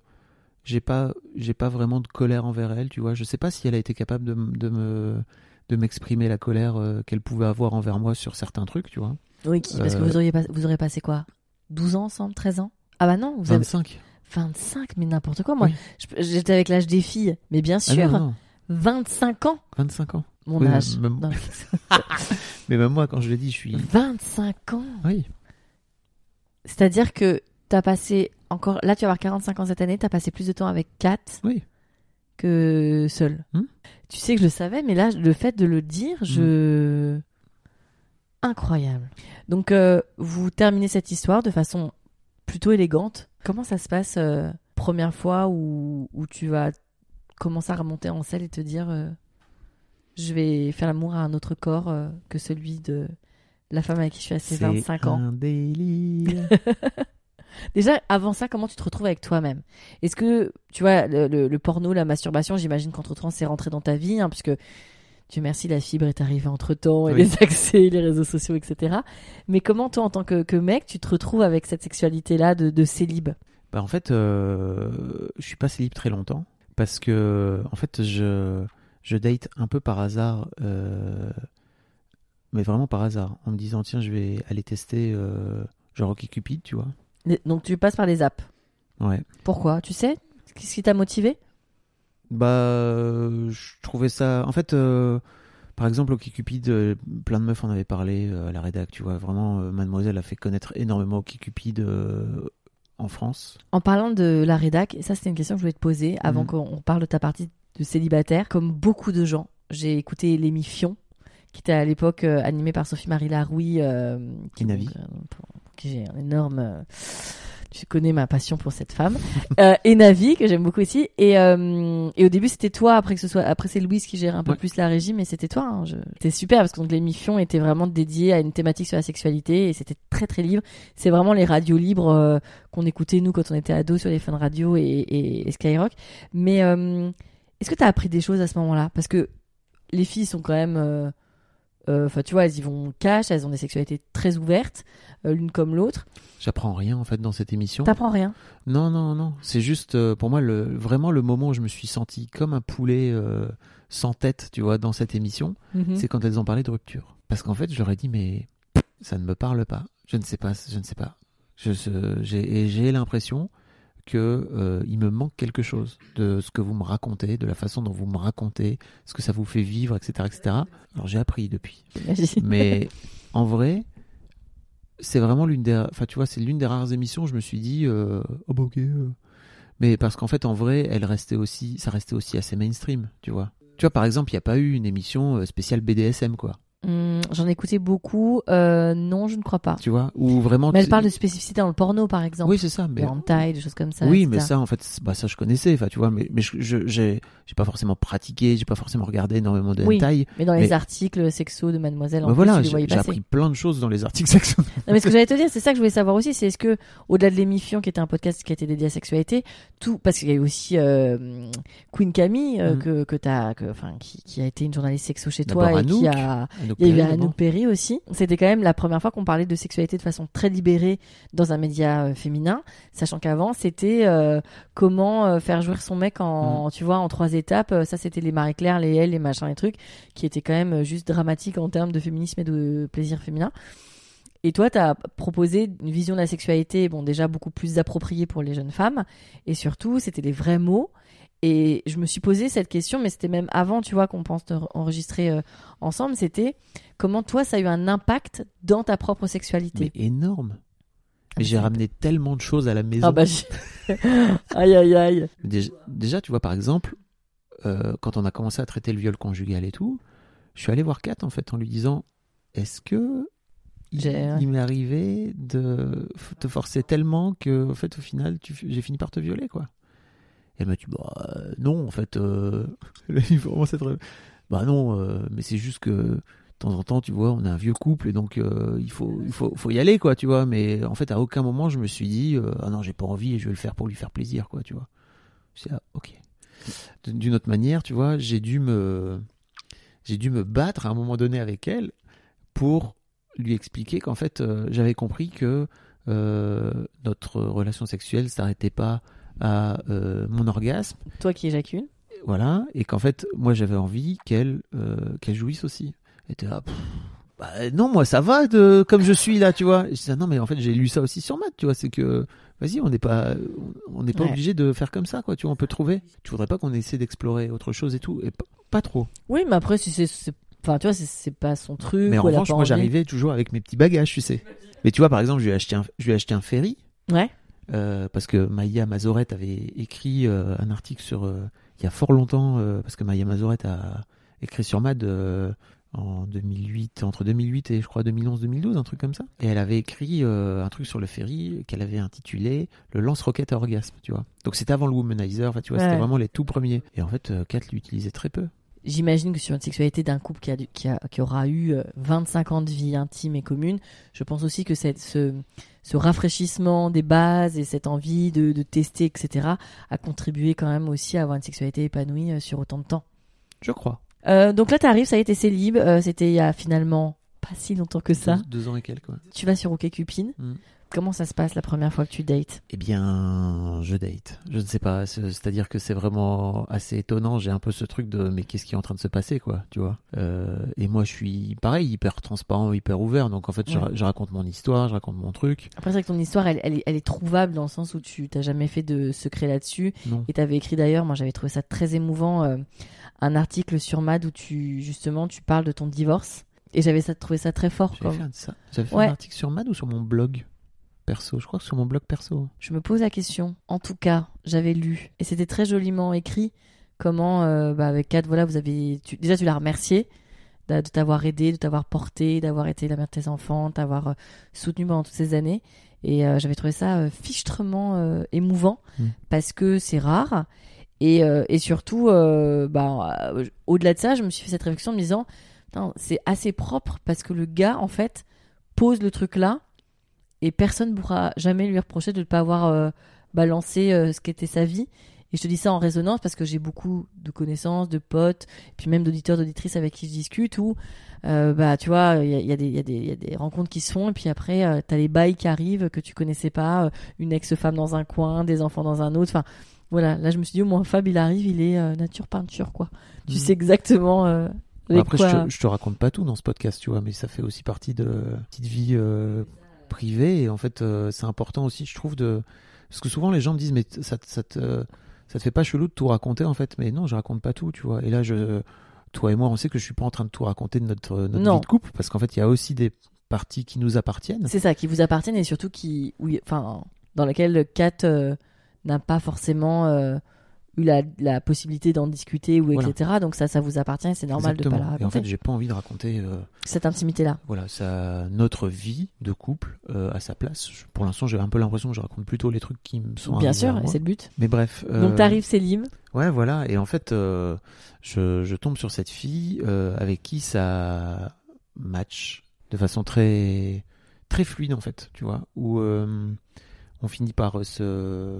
j'ai pas, j'ai pas vraiment de colère envers elle. Tu vois, je sais pas si elle a été capable de, de me, de m'exprimer la colère euh, qu'elle pouvait avoir envers moi sur certains trucs. Tu vois. Oui, parce que Euh, vous auriez, pas- vous aurez passé quoi? 12 ans ensemble? 13 ans? Ah bah non, vous avez 25. 25, mais n'importe quoi. Moi, Oui. j'étais avec l'âge des filles, mais bien Ah sûr, non, non, 25 ans, 25 ans. Mon Oui, âge. même- Non. Mais même moi, quand je l'ai dit, je suis. 25 ans Oui. C'est-à-dire que t'as passé encore. Là, tu vas avoir 45 ans cette année, t'as passé plus de temps avec Kat Oui. que seul. Hmm. Tu sais que je le savais, mais là, le fait de le dire, je. Incroyable. Donc, euh, vous terminez cette histoire de façon plutôt élégante. Comment ça se passe, euh, première fois où, où tu vas commencer à remonter en selle et te dire euh, je vais faire l'amour à un autre corps euh, que celui de la femme avec qui je suis restée C'est 25 ans. un délire. Déjà, avant ça, comment tu te retrouves avec toi-même? Est-ce que, tu vois, le, le- le porno, la masturbation, j'imagine qu'entre-temps, c'est rentré dans ta vie, hein, puisque, Dieu merci, la fibre est arrivée entre-temps, et Oui. les accès, les réseaux sociaux, etc. Mais comment, toi, en tant que, que mec, tu te retrouves avec cette sexualité-là de, de célib Bah, en fait, euh, je suis pas célib très longtemps parce que en fait, je je date un peu par hasard, euh, mais vraiment par hasard, en me disant tiens, je vais aller tester euh, genre Cupid, tu vois. Donc, tu passes par les apps. Ouais. Pourquoi? Tu sais? Qu'est-ce qui t'a motivé? Bah, je trouvais ça. En fait, euh, par exemple, OkCupid, euh, plein de meufs en avaient parlé à la rédac, tu vois. Vraiment, Mademoiselle a fait connaître énormément OkCupid en France. En parlant de la rédac, et ça c'était une question que je voulais te poser avant Mhm. qu'on parle de ta partie de célibataire. Comme beaucoup de gens, j'ai écouté l'émission qui était à l'époque euh, animée par Sophie-Marie Laroui, euh, qui, Et Navi. donc, euh, qui j'ai un énorme... euh, tu connais ma passion pour cette femme. Euh, et Navi, que j'aime beaucoup aussi. Et, euh, et au début, c'était toi, après que ce soit, après c'est Louise qui gère un peu Ouais. plus la régie, mais c'était toi. Hein, je... C'était super parce que donc l'émission était vraiment dédiée à une thématique sur la sexualité et c'était très très libre. C'est vraiment les radios libres euh, qu'on écoutait nous quand on était ados sur les fun radio et, et- et Skyrock. Mais euh, est-ce que tu as appris des choses à ce moment-là? Parce que les filles sont quand même. euh, euh, Enfin, tu vois, elles y vont cash, elles ont des sexualités très ouvertes, euh, l'une comme l'autre. J'apprends rien en fait dans cette émission. T'apprends rien? Non, non, non. C'est juste euh, pour moi le, vraiment le moment où je me suis senti comme un poulet sans tête, tu vois, dans cette émission. Mhm. c'est quand elles ont parlé de rupture. Parce qu'en fait, je leur ai dit, mais ça ne me parle pas. Je ne sais pas, je ne sais pas. J'ai l'impression que euh, il me manque quelque chose de ce que vous me racontez, de la façon dont vous me racontez, ce que ça vous fait vivre, etc., etc. Alors j'ai appris depuis. Mais en vrai, c'est vraiment l'une des, enfin tu vois, c'est l'une des rares émissions. Où je me suis dit, euh, oh bah ok. euh. Mais parce qu'en fait, en vrai, elle restait aussi, ça restait aussi assez mainstream, tu vois. Tu vois, par exemple, il n'y a pas eu une émission euh, spéciale BDSM, quoi. Hum, J'en ai écouté beaucoup. Euh, non, je ne crois pas. Tu vois Ou vraiment. Mais elle parle de spécificité dans le porno, par exemple. Oui, c'est ça. Mais... Hentai, des choses comme ça. oui, mais ça, en fait, bah, ça, je connaissais, enfin, tu vois, mais, mais je, j'ai, j'ai pas forcément pratiqué, j'ai pas forcément regardé énormément de Oui, hentai. Mais dans les articles sexo de Mademoiselle, en plus, voilà, j'ai, appris plein de choses dans les articles sexuels. Non, mais ce que j'allais te dire, c'est ça que je voulais savoir aussi, c'est est-ce que, au-delà de l'émission qui était un podcast qui a été dédié à la sexualité, tout, parce qu'il y a eu aussi euh, Queen Camille, euh, Mm. que, que t'as, que, enfin, qui, qui a été une journaliste sexo chez toi et qui Anouk. a, Anouk il y a eu Perry, Anouk. Perry aussi. C'était quand même la première fois qu'on parlait de sexualité de façon très libérée dans un média euh, féminin, sachant qu'avant c'était euh, comment euh, faire jouir son mec Mm. en, tu vois, en trois étapes. Euh, Ça c'était les Marie-Claire, les L, les machins, les trucs, qui étaient quand même juste dramatiques en termes de féminisme et de plaisir féminin. Et toi, tu as proposé une vision de la sexualité, bon, déjà beaucoup plus appropriée pour les jeunes femmes. Et surtout, c'était les vrais mots. Et je me suis posé cette question, mais c'était même avant, tu vois, qu'on pense enregistrer euh, ensemble. C'était comment toi, ça a eu un impact dans ta propre sexualité? Mais énorme. Ah, Mais j'ai ramené tellement de choses à la maison. Ah bah, aïe, aïe, aïe. Déjà, déjà, tu vois, par exemple, euh, quand on a commencé à traiter le viol conjugal et tout, je suis allé voir Kat en fait en lui disant Est-ce que il, il m'est arrivé de te forcer tellement que, en fait, au final, tu j'ai fini par te violer, quoi? Elle m'a dit Bah euh, non, en fait, euh... là, il faut vraiment s'être- Bah non, euh, mais c'est juste que de temps en temps, tu vois, on est un vieux couple et donc euh, il faut, il faut, faut y aller, quoi, tu vois. Mais en fait, à aucun moment, je me suis dit Ah non, j'ai pas envie et je vais le faire pour lui faire plaisir, quoi, tu vois. Dis, ah, ok. D'une autre manière, tu vois, j'ai dû me, j'ai dû me battre à un moment donné avec elle pour lui expliquer qu'en fait, j'avais compris que notre relation sexuelle s'arrêtait pas à euh, mon orgasme, Toi qui éjacules. voilà, et qu'en fait, moi, j'avais envie qu'elle, euh, qu'elle jouisse aussi. Elle était là, Pff, bah, non, moi, ça va de comme je suis là, tu vois. Et je disais, ah non, mais en fait, j'ai lu ça aussi sur Matt, tu vois, c'est que vas-y, on n'est pas, on n'est pas Ouais. obligé de faire comme ça, quoi. Tu vois, on peut trouver. Tu voudrais pas qu'on essaie d'explorer autre chose et tout, et pas, pas trop. Oui, mais après, si c'est. Enfin, tu vois, c'est- pas son truc. mais en revanche, moi, j'arrivais toujours avec mes petits bagages, tu sais. Mais tu vois, par exemple, je lui ai acheté un, je lui ai acheté un ferry. Ouais. Euh, parce que Maya Mazoret avait écrit euh, un article sur euh, il y a fort longtemps parce que Maya Mazoret a écrit sur Mad en 2008 entre 2008 et je crois 2011-2012 un truc comme ça. Et elle avait écrit un truc sur le ferry qu'elle avait intitulé le lance-roquette à orgasme tu vois. Donc c'était avant le womanizer enfin tu vois Ouais. c'était vraiment les tout premiers. Et en fait Kat l'utilisait très peu. J'imagine que sur une sexualité d'un couple qui, a, qui, a- qui aura eu euh, 25 ans de vie intime et commune, je pense aussi que cette, ce, ce rafraîchissement des bases et cette envie de, de tester, etc., a contribué quand même aussi à avoir une sexualité épanouie euh, sur autant de temps. Je crois. Euh, donc là, t'arrives, ça a été célib, euh, c'était il y a finalement pas si longtemps que ça. Deux, deux ans et quelques. ouais. Tu vas sur OkCupid. Mm. Comment ça se passe la première fois que tu dates? Eh bien, je date. Je ne sais pas. c'est- C'est-à-dire que c'est vraiment assez étonnant. J'ai un peu ce truc de mais qu'est-ce qui est en train de se passer, quoi, tu vois? Euh, et moi, je suis pareil, hyper transparent, hyper ouvert. Donc en fait, je, Ouais. ra- je raconte mon histoire, je raconte mon truc. Après, c'est vrai que ton histoire, elle, elle est, elle est trouvable dans le sens où tu t'as jamais fait de secret là-dessus. Et t'avais écrit d'ailleurs, moi j'avais trouvé ça très émouvant, euh, un article sur Mad où tu justement tu parles de ton divorce. Et j'avais ça, trouvé ça très fort. J'avais fait, un, ça. Fait Ouais. un article sur Mad ou sur mon blog? Perso. Je crois que sur mon blog perso. Je me pose la question. En tout cas, j'avais lu et c'était très joliment écrit. Comment, euh, bah, avec Kat, voilà, vous avez tu- déjà tu l'as remercié de, t'avoir aidé, de t'avoir porté, d'avoir été la mère de tes enfants, de t'avoir euh, soutenu pendant toutes ces années. Et euh, j'avais trouvé ça euh, fichtrement émouvant Mm. parce que c'est rare. Et, et surtout, bah, au-delà de ça, je me suis fait cette réflexion en me disant, c'est assez propre parce que le gars, en fait, pose le truc là et personne ne pourra jamais lui reprocher de ne pas avoir euh, balancé euh, ce qu'était sa vie. Et je te dis ça en résonance parce que j'ai beaucoup de connaissances, de potes, et puis même d'auditeurs, d'auditrices avec qui je discute où, euh, bah, tu vois, il y a, y, a y, y a des rencontres qui se font, et puis après, euh, t'as les bails qui arrivent que tu connaissais pas, euh, une ex-femme dans un coin, des enfants dans un autre. Enfin, voilà, là, je me suis dit, au moins, Fab, il arrive, il est nature peinture, quoi. Tu Mhm. sais exactement. Après, quoi- je, te, je te raconte pas tout dans ce podcast, tu vois, mais ça fait aussi partie de petite vie euh, privée. Et en fait, euh, c'est important aussi, je trouve, de. Parce que souvent, les gens me disent, mais ça, te- ça, te, ça te fait pas chelou de tout raconter, en fait. Mais non, je raconte pas tout, tu vois. Et là, je, toi et moi, on sait que je suis pas en train de tout raconter de notre, notre Non. vie de couple, parce qu'en fait, il y a aussi des parties qui nous appartiennent. C'est ça, qui vous appartiennent et surtout qui, oui, enfin, dans laquelle Kat euh, n'a pas forcément euh, eu la, la possibilité d'en discuter ou Voilà. etc. Donc ça, ça vous appartient et c'est normal de Exactement. pas la Et raconter. en fait, j'ai pas envie de raconter euh, Cette intimité-là. voilà, ça, notre vie de couple euh, à sa place. Je- pour l'instant, j'ai un peu l'impression que je raconte plutôt les trucs qui me sont Bien sûr, et c'est le but. Mais bref. Donc euh, t'arrives célib. Ouais, voilà. Et en fait, euh, je, je tombe sur cette fille avec qui ça match de façon très très fluide en fait, tu vois, où on finit par se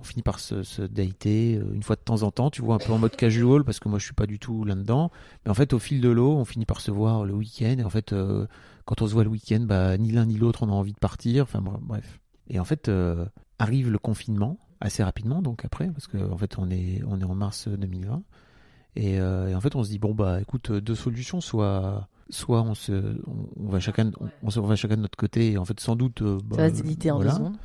on finit par se, se dater euh, une fois de temps en temps, tu vois, un peu en mode casual parce que moi je suis pas du tout là-dedans. Mais en fait, au fil de l'eau, on finit par se voir le week-end. Et en fait, euh, quand on se voit le week-end, bah ni l'un ni l'autre on a envie de partir. Enfin br- bref. Et en fait, euh, arrive le confinement assez rapidement, donc après, parce que en fait on est on est en mars 2020. Et, euh, et en fait, on se dit bon bah écoute, deux solutions, soit soit on se on, on va chacun on, va chacun de notre côté et en fait sans doute euh, bah, Ça va se en voilà. deux secondes.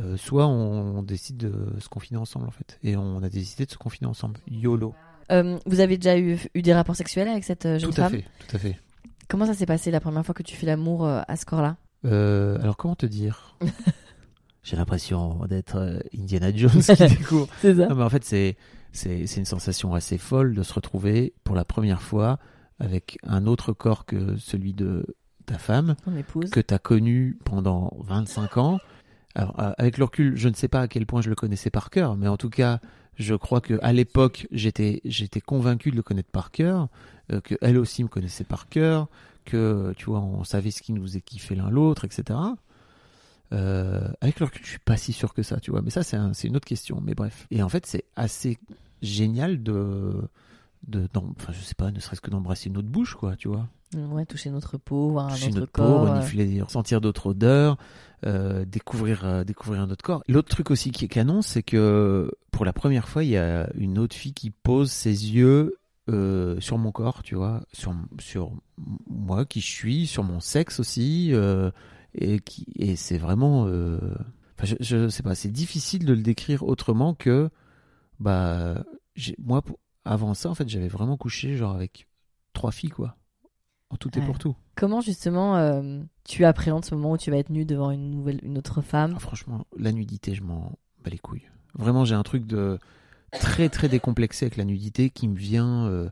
Euh, soit on, on décide de se confiner ensemble en fait. Et on a décidé de se confiner ensemble. YOLO. Euh, vous avez déjà eu, eu des rapports sexuels avec cette euh, jeune tout à femme fait tout à fait. Comment ça s'est passé la première fois que tu fais l'amour à ce corps-là? Euh, alors comment te dire? J'ai l'impression d'être Indiana Jones qui découvre C'est ça. Non, mais en fait, c'est, c'est, c'est une sensation assez folle de se retrouver pour la première fois avec un autre corps que celui de ta femme, Ton épouse. que tu as connu pendant 25 ans. Alors, euh, avec le recul, je ne sais pas à quel point je le connaissais par cœur, mais en tout cas, je crois que à l'époque, j'étais, j'étais convaincu de le connaître par cœur, euh, que elle aussi me connaissait par cœur, que tu vois, on savait ce qui nous faisait kiffer l'un l'autre, etc. Euh, avec le recul, je suis pas si sûr que ça, tu vois. Mais ça, c'est un- c'est une autre question. Mais bref. Et en fait, c'est assez génial de, de, enfin, je sais pas, ne serait-ce que d'embrasser une autre bouche, quoi, tu vois. Ouais, toucher notre peau, voir un autre notre peau, corps. euh, renifler, ressentir d'autres odeurs, euh, découvrir, euh, découvrir un autre corps. L'autre truc aussi qui est canon, c'est que pour la première fois, il y a une autre fille qui pose ses yeux euh, sur mon corps, tu vois, sur, sur moi qui je suis, sur mon sexe aussi, euh, et, qui, et c'est vraiment, euh, enfin, je, je sais pas, c'est difficile de le décrire autrement que, bah, moi, avant ça, en fait, j'avais vraiment couché genre avec trois filles, quoi, en tout et Ouais. pour tout. Comment justement euh, tu appréhendes ce moment où tu vas être nu devant une nouvelle, une autre femme? Ah, franchement, la nudité, je m'en bats les couilles. Vraiment, j'ai un truc de très très décomplexé avec la nudité qui me vient euh,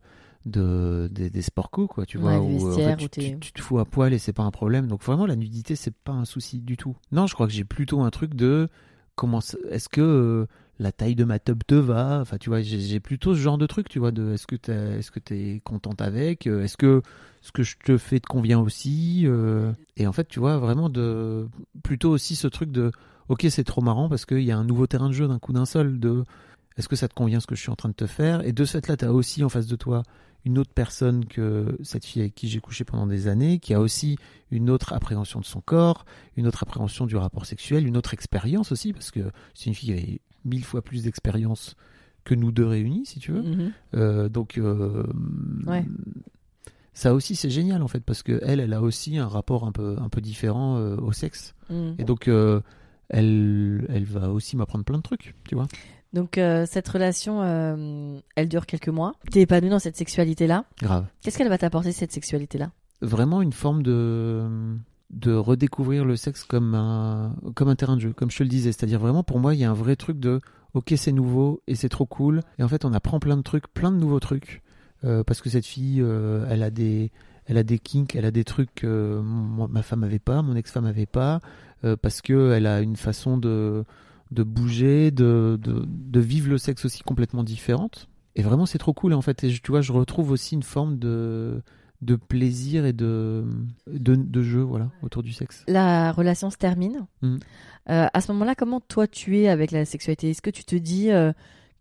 de des, des sports co, quoi, tu vois, Ouais, où, euh, en fait, tu, t'es- tu- tu te fous à poil et c'est pas un problème. Donc vraiment, la nudité, c'est pas un souci du tout. Non, je crois que j'ai plutôt un truc de comment est-ce que euh, la taille de ma tub te va. Enfin, tu vois, j'ai plutôt ce genre de truc, tu vois, de est-ce que tu t'es contente avec, euh, est-ce que ce que je te fais te convient aussi. euh, et en fait, tu vois, vraiment de plutôt aussi ce truc de ok, c'est trop marrant parce qu'il y a un nouveau terrain de jeu d'un coup d'un seul. De est-ce que ça te convient ce que je suis en train de te faire? Et de cette là, tu as aussi en face de toi une autre personne que cette fille avec qui j'ai couché pendant des années, qui a aussi une autre appréhension de son corps, une autre appréhension du rapport sexuel, une autre expérience aussi, parce que c'est une fille avait mille fois plus d'expérience que nous deux réunis, si tu veux. Mhm. Euh, donc, euh, Ouais. ça aussi c'est génial en fait, parce que elle, elle a aussi un rapport un peu, un peu différent euh, au sexe, Mhm. et donc elle, elle va aussi m'apprendre plein de trucs, tu vois. Donc cette relation, elle dure quelques mois. T'es épanoui dans cette sexualité-là? Grave. Qu'est-ce qu'elle va t'apporter cette sexualité-là? Vraiment une forme de de redécouvrir le sexe comme un comme un terrain de jeu, comme je te le disais, c'est-à-dire vraiment pour moi il y a un vrai truc de ok c'est nouveau et c'est trop cool. Et en fait on apprend plein de trucs, plein de nouveaux trucs euh, parce que cette fille euh, elle a des elle a des kinks, elle a des trucs que moi, ma femme avait pas, mon ex-femme avait pas euh, parce que elle a une façon de de bouger, de, de de vivre le sexe aussi complètement différente. Et vraiment c'est trop cool en fait. Et tu vois je retrouve aussi une forme de de plaisir et de, de, de jeu voilà, autour du sexe. La relation se termine. Mhm. Euh, à ce moment-là, comment toi tu es avec la sexualité? Est-ce que tu te dis euh,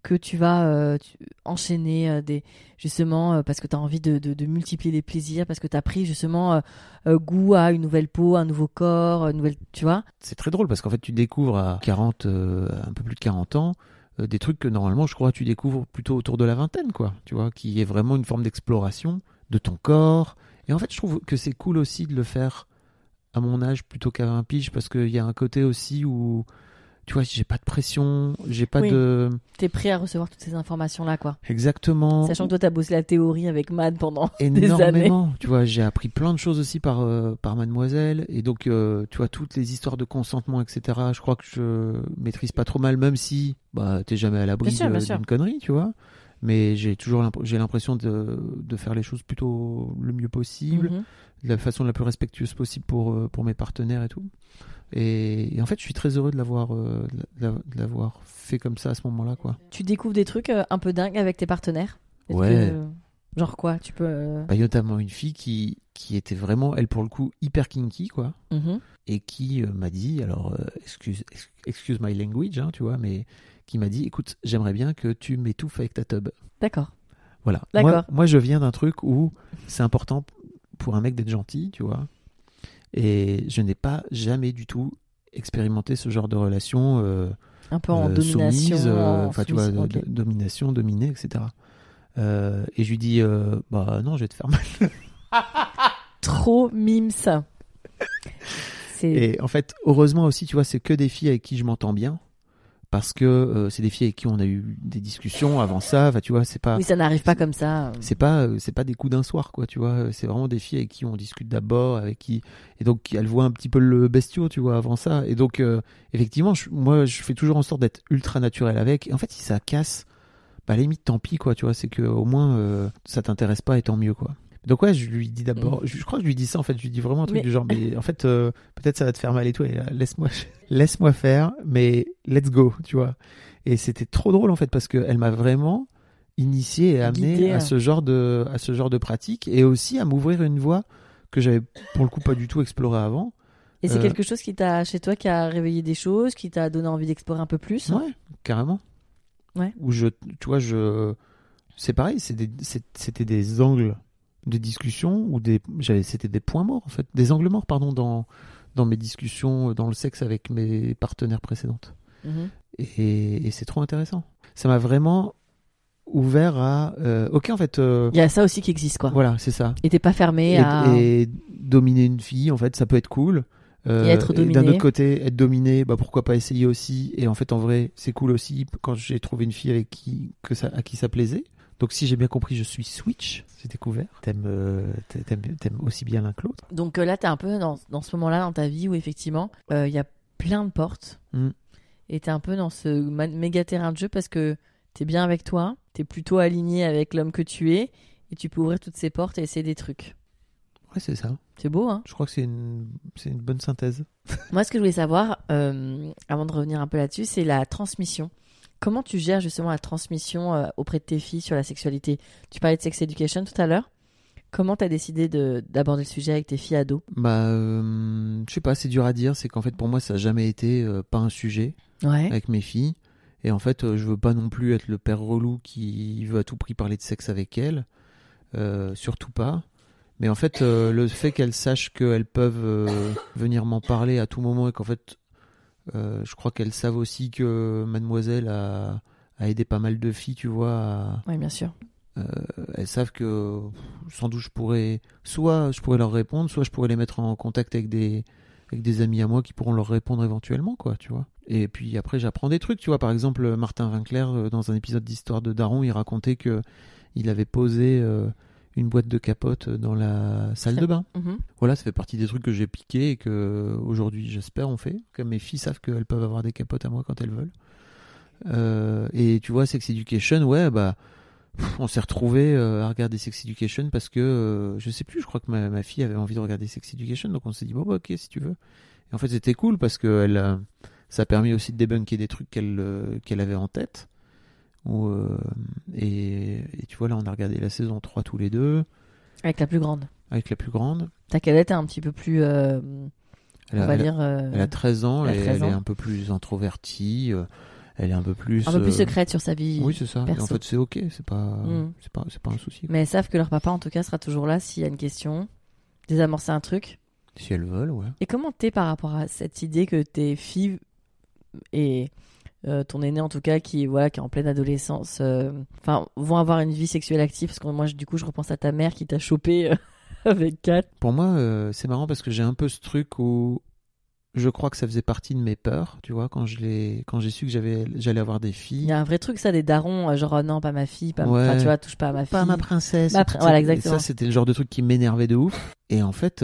que tu vas euh, tu- enchaîner euh, des justement euh, parce que tu as envie de, de- de multiplier les plaisirs, parce que tu as pris justement euh, euh, goût à une nouvelle peau, un nouveau corps, une nouvelle, tu vois? C'est très drôle parce qu'en fait, tu découvres à 40, euh, un peu plus de 40 ans, euh, des trucs que normalement, je crois, tu découvres plutôt autour de la vingtaine, quoi. Tu vois, qui est vraiment une forme d'exploration de ton corps. Et en fait, je trouve que c'est cool aussi de le faire à mon âge plutôt qu'à 20 piges parce qu'il y a un côté aussi où, tu vois, j'ai pas de pression, j'ai pas Oui. de. Tu es prêt à recevoir toutes ces informations-là, quoi. Exactement. Sachant que toi, tu as bossé la théorie avec Mad pendant des années. énormément. Tu vois, j'ai appris plein de choses aussi par euh, par Mademoiselle et donc euh, tu vois toutes les histoires de consentement, etc. Je crois que je maîtrise pas trop mal, même si bah t'es jamais à l'abri d'une connerie, tu vois. Mais j'ai toujours j'ai l'impression de de faire les choses plutôt le mieux possible, Mhm. de la façon la plus respectueuse possible pour euh, pour mes partenaires et tout. Et, et en fait, je suis très heureux de l'avoir euh, de la- de l'avoir fait comme ça à ce moment-là, quoi. Tu découvres des trucs euh, un peu dingues avec tes partenaires? Ouais. que- Genre quoi? Tu peux. Bah, notamment une fille qui qui était vraiment elle pour le coup hyper kinky, quoi. mhm. et qui m'a dit, alors excuse, ex- excuse my language, hein, tu vois, mais qui m'a dit, écoute, j'aimerais bien que tu m'étouffes avec ta tub. D'accord. Voilà. D'accord. Moi, moi, je viens d'un truc où c'est important pour un mec d'être gentil, tu vois, et je n'ai pas jamais du tout expérimenté ce genre de relation euh, Un peu en euh, domination. soumise, euh, en enfin, tu vois, domination, dominée, etc. Euh, et je lui dis, euh, bah non, je vais te faire mal. Trop mimes. C'est. Et en fait, heureusement aussi, tu vois, c'est que des filles avec qui je m'entends bien. Parce que euh, c'est des filles avec qui on a eu des discussions avant ça. Enfin, tu vois, c'est pas. Oui, ça n'arrive pas comme ça. C'est pas, euh, c'est pas des coups d'un soir, quoi, tu vois. C'est vraiment des filles avec qui on discute d'abord, avec qui. Et donc, elles voient un petit peu le bestiau, tu vois, avant ça. Et donc, euh, effectivement, je- moi, je fais toujours en sorte d'être ultra naturel avec. Et en fait, si ça casse, bah, à la limite, tant pis, quoi, tu vois. C'est que au moins, euh, ça t'intéresse pas et tant mieux, quoi. Donc, ouais, je lui dis d'abord. Je, je crois que je lui dis ça, en fait. Je lui dis vraiment un truc Mais- du genre, mais en fait, euh, peut-être ça va te faire mal et tout. Et euh, laisse-moi, laisse-moi faire, mais let's go, tu vois. Et c'était trop drôle, en fait, parce qu'elle m'a vraiment initié et amené à hein. ce genre de à ce genre de pratique et aussi à m'ouvrir une voie que j'avais pour le coup pas du tout explorée avant. Et c'est euh, quelque chose qui t'a, chez toi, qui a réveillé des choses, qui t'a donné envie d'explorer un peu plus. Ouais, carrément. Ouais. Où je tu vois je c'est pareil, des- c'était des angles de discussion ou des j'avais c'était des points morts en fait, des angles morts pardon dans dans mes discussions dans le sexe avec mes partenaires précédentes. Mhm. Et, et c'est trop intéressant. Ça m'a vraiment ouvert à euh, OK en fait euh, Il y a ça aussi qui existe, quoi. voilà, c'est ça. Et t'es pas fermé et, à. et dominer une fille, en fait, ça peut être cool. Euh, Et être D'un dominé. autre côté, être dominé, bah pourquoi pas essayer aussi. Et en fait, en vrai, c'est cool aussi quand j'ai trouvé une fille avec qui que ça, à qui ça plaisait. Donc, si j'ai bien compris, je suis switch. J'ai découvert. T'aimes, euh, t'a- t'aimes, t'aimes aussi bien l'un que l'autre. Donc euh, là, t'es un peu dans, dans ce moment-là dans ta vie où effectivement, euh, il y a plein de portes. Mm. Et t'es un peu dans ce méga terrain de jeu parce que t'es bien avec toi, t'es plutôt aligné avec l'homme que tu es, et tu peux ouvrir toutes ces portes et essayer des trucs. Ouais, c'est ça. C'est beau, hein? Je crois que c'est une, c'est une bonne synthèse. Moi, ce que je voulais savoir, euh, avant de revenir un peu là-dessus, c'est la transmission. Comment tu gères justement la transmission euh, auprès de tes filles sur la sexualité? Tu parlais de sex education tout à l'heure. Comment tu as décidé de- d'aborder le sujet avec tes filles ados? Bah, euh, je sais pas, c'est dur à dire. C'est qu'en fait, pour moi, ça a jamais été euh, pas un sujet Ouais. avec mes filles. Et en fait, euh, je veux pas non plus être le père relou qui veut à tout prix parler de sexe avec elles. Surtout pas. Mais en fait, le fait qu'elles sachent qu'elles peuvent venir m'en parler à tout moment et qu'en fait, je crois qu'elles savent aussi que mademoiselle a, a aidé pas mal de filles, tu vois, Oui, bien sûr. euh, elles savent que sans doute je pourrais soit je pourrais leur répondre soit je pourrais les mettre en contact avec des avec des amis à moi qui pourront leur répondre éventuellement quoi tu vois et puis après j'apprends des trucs tu vois par exemple Martin Winkler euh, dans un épisode d'histoire de Daron il racontait que il avait posé euh, une boîte de capote dans la salle de bain. Mhm. voilà ça fait partie des trucs que j'ai piqué et que aujourd'hui j'espère on fait. Comme mes filles savent qu'elles peuvent avoir des capotes à moi quand elles veulent. Euh, et tu vois Sex Education ouais bah pff, on s'est retrouvé à regarder Sex Education parce que euh, je sais plus je crois que ma, ma fille avait envie de regarder Sex Education donc on s'est dit bon bah, ok si tu veux. Et en fait c'était cool parce que elle euh, ça a permis aussi de débunker des trucs qu'elle euh, qu'elle avait en tête Euh, et, et tu vois là on a regardé la saison 3 tous les deux Avec la plus grande. avec la plus grande Ta cadette est un petit peu plus, euh, elle on a, va elle dire, euh, elle a 13 ans elle a et 13 elle est un peu plus introvertie euh, elle est un peu plus un peu plus secrète sur sa vie. oui c'est ça Et en fait c'est ok c'est pas Mm. c'est pas pas un souci Mais elles savent que leur papa, en tout cas, sera toujours là s'il y a une question, désamorcer un truc. si elles veulent ouais Et comment t'es par rapport à cette idée que tes filles et euh, ton aîné en tout cas qui voilà qui est en pleine adolescence, euh, enfin vont avoir une vie sexuelle active parce que moi je- du coup je repense à ta mère qui t'a chopé euh, avec Kat. Pour moi, c'est marrant parce que j'ai un peu ce truc où je crois que ça faisait partie de mes peurs, tu vois, quand je l'ai, quand j'ai su que j'avais, j'allais avoir des Il filles. y a un vrai truc ça des darons genre oh non pas ma fille, pas Ouais. tu vois touche pas à ma fille. Pas ma princesse. Ma voilà, exactement. Et ça, c'était le genre de truc qui m'énervait de ouf. Et en fait,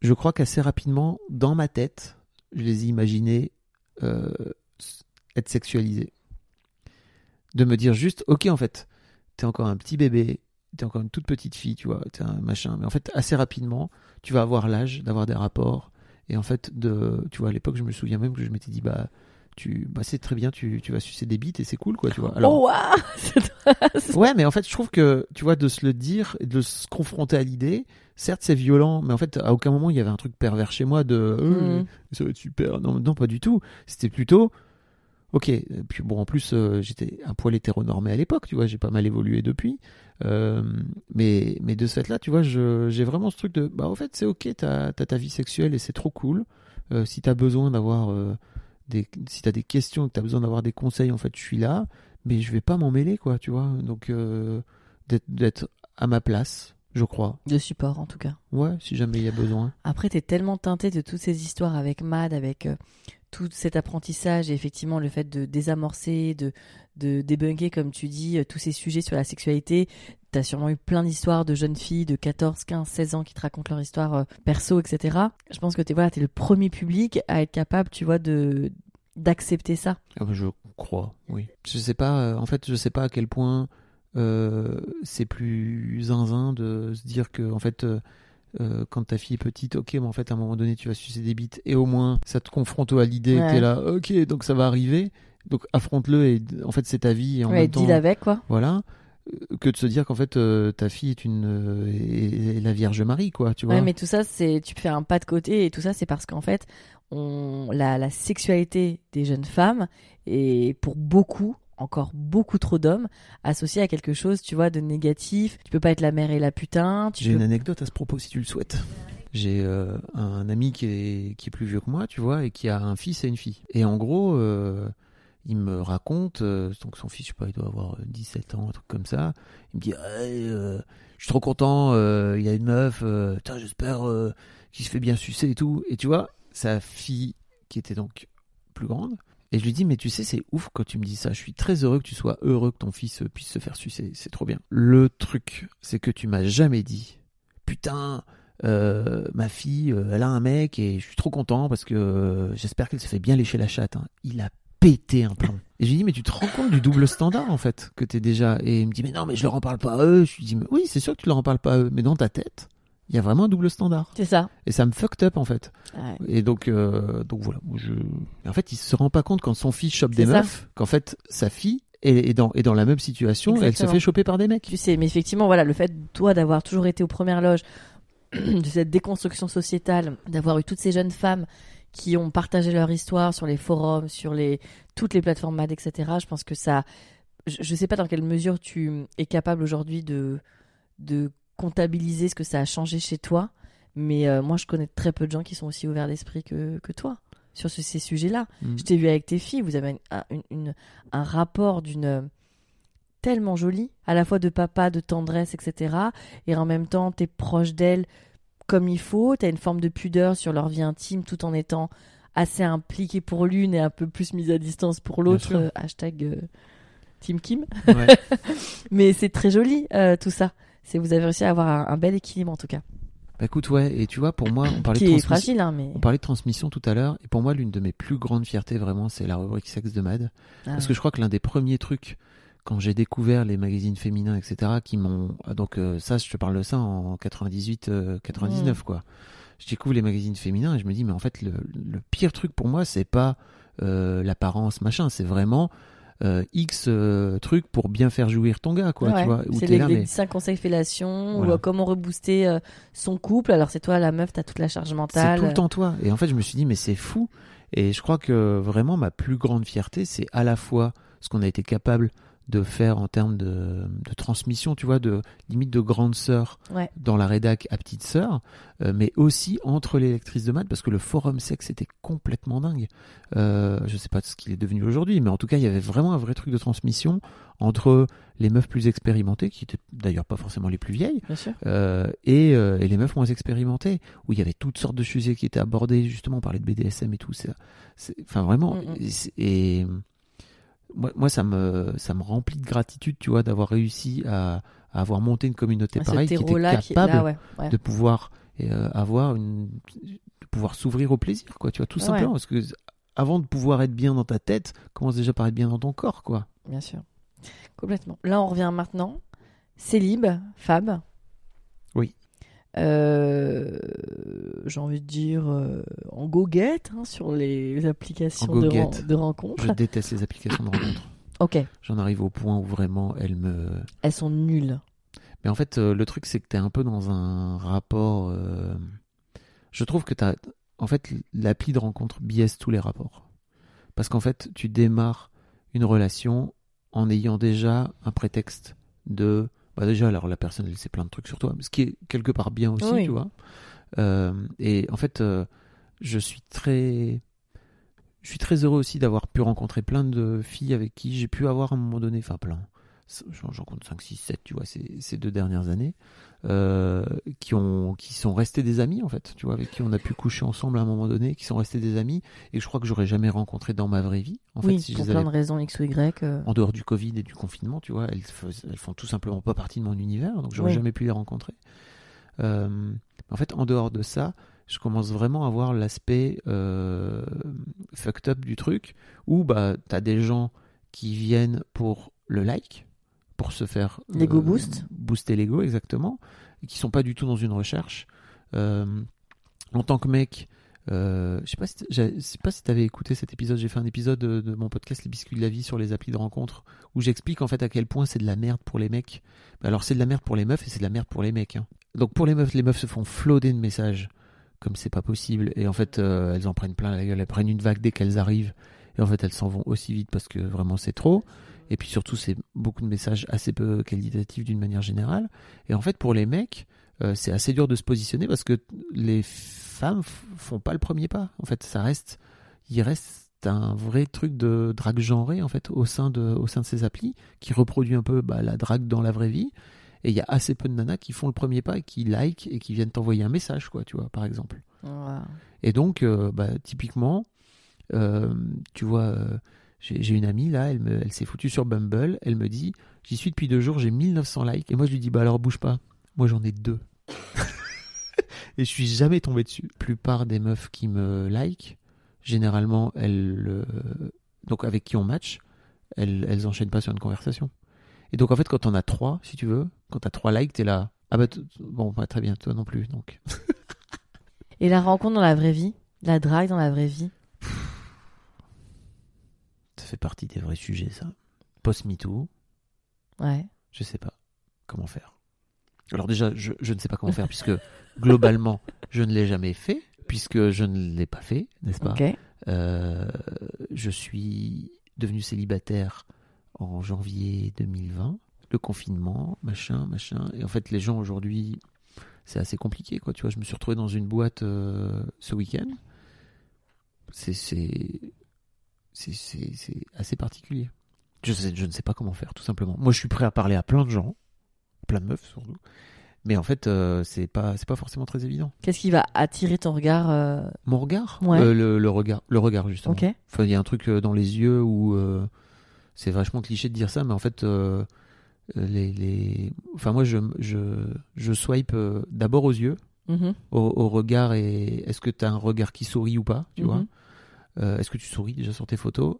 je crois qu'assez rapidement, dans ma tête, je les ai imaginés être sexualisés. De me dire juste, ok, en fait, t'es encore un petit bébé, t'es encore une toute petite fille, tu vois, t'es un machin. Mais en fait, assez rapidement, tu vas avoir l'âge d'avoir des rapports. Et en fait, de, tu vois, à l'époque, je me souviens même que je m'étais dit, bah, tu, bah, c'est très bien, tu, tu vas sucer des bites et c'est cool, quoi, tu vois. Alors, Oh waouh Ouais, mais en fait, je trouve que, tu vois, de se le dire, et de se confronter à l'idée, certes, c'est violent, mais en fait, à aucun moment, il y avait un truc pervers chez moi de, euh, Mhm. ça va être super. Non, non, pas du tout. C'était plutôt, ok. Puis bon, en plus, euh, j'étais un poil hétéronormé à l'époque, tu vois, j'ai pas mal évolué depuis. Euh, mais, mais de ce fait-là, tu vois, j'ai vraiment ce truc de, bah, en fait, c'est ok, t'as as ta vie sexuelle et c'est trop cool. Si t'as besoin d'avoir des, si t'as des questions, que t'as besoin d'avoir des conseils, en fait, je suis là mais je vais pas m'en mêler quoi tu vois donc d'être à ma place je crois De support en tout cas. ouais si jamais il y a besoin Après, t'es tellement teinté de toutes ces histoires avec Mad, avec euh, tout cet apprentissage et effectivement le fait de désamorcer, de, de débunker, comme tu dis, euh, tous ces sujets sur la sexualité. T'as sûrement eu plein d'histoires de jeunes filles de 14, 15, 16 ans qui te racontent leur histoire euh, perso, etc. Je pense que t'es voilà, es le premier public à être capable, tu vois, de d'accepter ça. Ah bah, je crois oui je sais pas en fait je sais pas à quel point euh, c'est plus zinzin de se dire que en fait euh, euh, quand ta fille est petite, ok, mais en fait, à un moment donné, tu vas sucer des bites, et au moins, ça te confronte à l'idée Ouais. que t'es là, ok, donc ça va arriver, donc affronte-le, et en fait, c'est ta vie, et en ouais, même temps, deal avec quoi. voilà, que de se dire qu'en fait, euh, ta fille est une euh, est- est la Vierge Marie, quoi, tu vois. Ouais, mais tout ça, c'est tu fais un pas de côté et tout ça, c'est parce qu'en fait, on la, la sexualité des jeunes femmes est pour beaucoup, encore beaucoup trop d'hommes, associée à quelque chose, tu vois, de négatif. Tu peux pas être la mère et la putain. J'ai peux... une anecdote à ce propos, si tu le souhaites. J'ai euh, un ami qui est, qui est plus vieux que moi, tu vois, et qui a un fils et une fille. Et en gros, euh, il me raconte, euh, donc son fils, je sais pas, il doit avoir euh, 17 ans, un truc comme ça. Il me dit, je suis trop content, il y a une meuf, j'espère qu'il se fait bien sucer et tout. Et tu vois, sa fille, qui était donc plus grande, et je lui dis, mais tu sais, c'est ouf quand tu me dis ça. Je suis très heureux que tu sois heureux que ton fils euh, puisse se faire sucer. C'est trop bien. Le truc, c'est que tu m'as jamais dit, putain, euh, ma fille, euh, elle a un mec et je suis trop content parce que j'espère qu'elle se fait bien lécher la chatte. hein. Il a pété un plomb. Et je lui dis, mais tu te rends compte du double standard en fait que t'es déjà? Et il me dit, mais non, mais je leur en parle pas à eux. Je lui dis, mais oui, c'est sûr que tu leur en parles pas à eux, mais dans ta tête, il y a vraiment un double standard. C'est ça. Et ça me fucked up en fait. Ouais. Et donc, euh, donc voilà. Je... En fait, il se rend pas compte quand son fils chope des ça. meufs, qu'en fait, sa fille est, dans, est dans la même situation, elle se fait choper par des mecs. Tu sais, mais effectivement, voilà, le fait, toi, d'avoir toujours été aux premières loges, de cette déconstruction sociétale, d'avoir eu toutes ces jeunes femmes qui ont partagé leur histoire sur les forums, sur les, toutes les plateformes MAD, etc., je pense que ça. Je je sais pas dans quelle mesure tu es capable aujourd'hui de, de comptabiliser ce que ça a changé chez toi, mais euh, moi, je connais très peu de gens qui sont aussi ouverts d'esprit que, que toi sur ce- ces sujets-là. Mm. Je t'ai vu avec tes filles, vous avez un, une- une- un rapport d'une euh, tellement joli, à la fois de papa, de tendresse, etc. Et en même temps, t'es proche d'elles comme il faut, t'as une forme de pudeur sur leur vie intime tout en étant assez impliqué pour l'une et un peu plus mise à distance pour l'autre. euh, hashtag euh, Team Kim. Ouais. Mais c'est très joli euh, tout ça. C'est vous avez réussi à avoir un, un bel équilibre en tout cas, Bah écoute, ouais. Et tu vois, pour moi, on parlait de qui est transmission. fragile hein, mais On parlait de transmission tout à l'heure, et pour moi, l'une de mes plus grandes fiertés, vraiment, c'est la rubrique sexe de Mad. Ah Parce que je crois que l'un des premiers trucs, quand j'ai découvert les magazines féminins, etc., qui m'ont. ah, Donc, euh, ça, je te parle de ça en 98, euh, 99, Mm. quoi. Je découvre les magazines féminins et je me dis, mais en fait, le, le pire truc pour moi, c'est pas euh, l'apparence, machin, c'est vraiment. Euh, X euh, truc pour bien faire jouir ton gars, quoi, Ouais, tu vois. c'est les, là, les mais- 5 conseils fellation Voilà. ou euh, comment rebooster euh, son couple. Alors c'est toi la meuf, t'as toute la charge C'est mentale. tout le temps toi. Et en fait, je me suis dit, mais c'est fou. Et je crois que vraiment, ma plus grande fierté, c'est à la fois ce qu'on a été capable de faire en termes de, de transmission, tu vois, de limite de grande sœur Ouais. dans la rédac à petite sœur, euh, mais aussi entre les lectrices de maths, parce que le forum sexe était complètement dingue. Euh, je sais pas ce qu'il est devenu aujourd'hui, mais en tout cas, il y avait vraiment un vrai truc de transmission entre les meufs plus expérimentées, qui étaient d'ailleurs pas forcément les plus vieilles, euh, et, euh, et les meufs moins expérimentées, où il y avait toutes sortes de sujets qui étaient abordés, justement, on parlait de BDSM et tout. Enfin, vraiment. Mm, mm. Et moi, moi, ça, me, ça me remplit de gratitude, tu vois, d'avoir réussi à, à avoir monté une communauté Ah, pareille qui était qui capable là, ouais. ouais. de pouvoir euh, avoir une. de pouvoir s'ouvrir au plaisir, quoi, tu vois, tout Ouais. simplement. Parce que avant de pouvoir être bien dans ta tête, commence déjà par être bien dans ton corps, quoi. Bien sûr. Complètement. Là, on revient maintenant. Célib, Fab. Euh, J'ai envie de dire euh, en goguette hein, sur les applications de, ren- de rencontres. Je déteste les applications de rencontres. Ok, J'en arrive au point où vraiment elles me. elles sont nulles. Mais en fait, euh, le truc, c'est que tu es un peu dans un rapport. Je trouve que tu as. En fait, l'appli de rencontre biaise tous les rapports. Parce qu'en fait, tu démarres une relation en ayant déjà un prétexte de. Bah déjà, alors la personne, elle sait plein de trucs sur toi, ce qui est quelque part bien aussi, Oui. tu vois. Euh, et en fait, euh, je suis très. Je suis très heureux aussi d'avoir pu rencontrer plein de filles avec qui j'ai pu avoir à un moment donné, enfin plein, j'en compte 5, 6, 7, tu vois, ces, ces deux dernières années, euh, qui, ont, qui sont restés des amis, en fait, tu vois, avec qui on a pu coucher ensemble à un moment donné, qui sont restés des amis, et je crois que j'aurais jamais rencontré dans ma vraie vie. En oui, fait, si je pour les plein avais de raisons X ou Y. euh, en dehors du Covid et du confinement, tu vois, elles, elles font tout simplement pas partie de mon univers, donc j'aurais Oui. jamais pu les rencontrer. Euh, en fait, en dehors de ça, je commence vraiment à voir l'aspect fucked up du truc, où bah t'as des gens qui viennent pour le like, pour se faire euh, L'ego boost. booster l'ego exactement, et qui sont pas du tout dans une recherche. Euh, en tant que mec, euh, je sais pas si je sais pas si t'avais écouté cet épisode. J'ai fait un épisode de, de mon podcast Les biscuits de la vie sur les applis de rencontre où j'explique en fait à quel point c'est de la merde pour les mecs. Alors c'est de la merde pour les meufs et c'est de la merde pour les mecs. hein. Donc pour les meufs, les meufs se font floader de messages comme c'est pas possible et en fait euh, elles en prennent plein la gueule. Elles prennent une vague dès qu'elles arrivent et en fait elles s'en vont aussi vite parce que vraiment c'est trop. Et puis surtout c'est beaucoup de messages assez peu qualitatifs d'une manière générale. Et en fait pour les mecs euh, c'est assez dur de se positionner parce que les femmes font pas le premier pas. En fait, ça reste, il reste un vrai truc de drague genrée en fait au sein de, au sein de ces applis qui reproduit un peu bah, la drague dans la vraie vie. Et il y a assez peu de nanas qui font le premier pas et qui like et qui viennent t'envoyer un message, quoi, tu vois, par exemple. Et donc, euh, bah, typiquement, euh, tu vois, j'ai une amie là, elle, s'est foutue sur Bumble, elle me dit, j'y suis depuis deux jours, j'ai 1900 likes, et moi je lui dis, bah alors bouge pas, moi j'en ai deux. et je suis jamais tombé dessus. La plupart des meufs qui me like, généralement, elles, euh, donc avec qui on match, elles, elles enchaînent pas sur une conversation. Et donc en fait, quand on a trois, si tu veux, quand t'as trois likes, t'es là, Ah bah, bon, très bien, toi non plus, donc. Et la rencontre dans la vraie vie La drague dans la vraie vie fait partie des vrais sujets, ça. Post-MeToo, Ouais. je sais pas comment faire. Alors déjà, je, je ne sais pas comment faire, puisque globalement, je ne l'ai jamais fait, puisque je ne l'ai pas fait, n'est-ce pas? Ok. Euh, Je suis devenu célibataire en janvier 2020. Le confinement, machin, machin. Et en fait, les gens aujourd'hui, c'est assez compliqué, quoi. Tu vois, je me suis retrouvé dans une boîte euh, ce week-end. C'est, c'est, assez particulier. Je, sais, je ne sais pas comment faire, tout simplement. Moi, je suis prêt à parler à plein de gens, plein de meufs surtout. Mais en fait, euh, c'est pas, c'est pas forcément très évident. Qu'est-ce qui va attirer ton regard euh, Mon regard, Ouais. Euh, le, le regard, le regard justement. Enfin, il y a un truc euh, dans les yeux où c'est vachement cliché de dire ça, mais en fait, les, les... Enfin, moi, je, je, je swipe d'abord aux yeux, Mhm. au, au regard, et est-ce que tu as un regard qui sourit ou pas, tu Mhm. vois? Euh, Est-ce que tu souris déjà sur tes photos?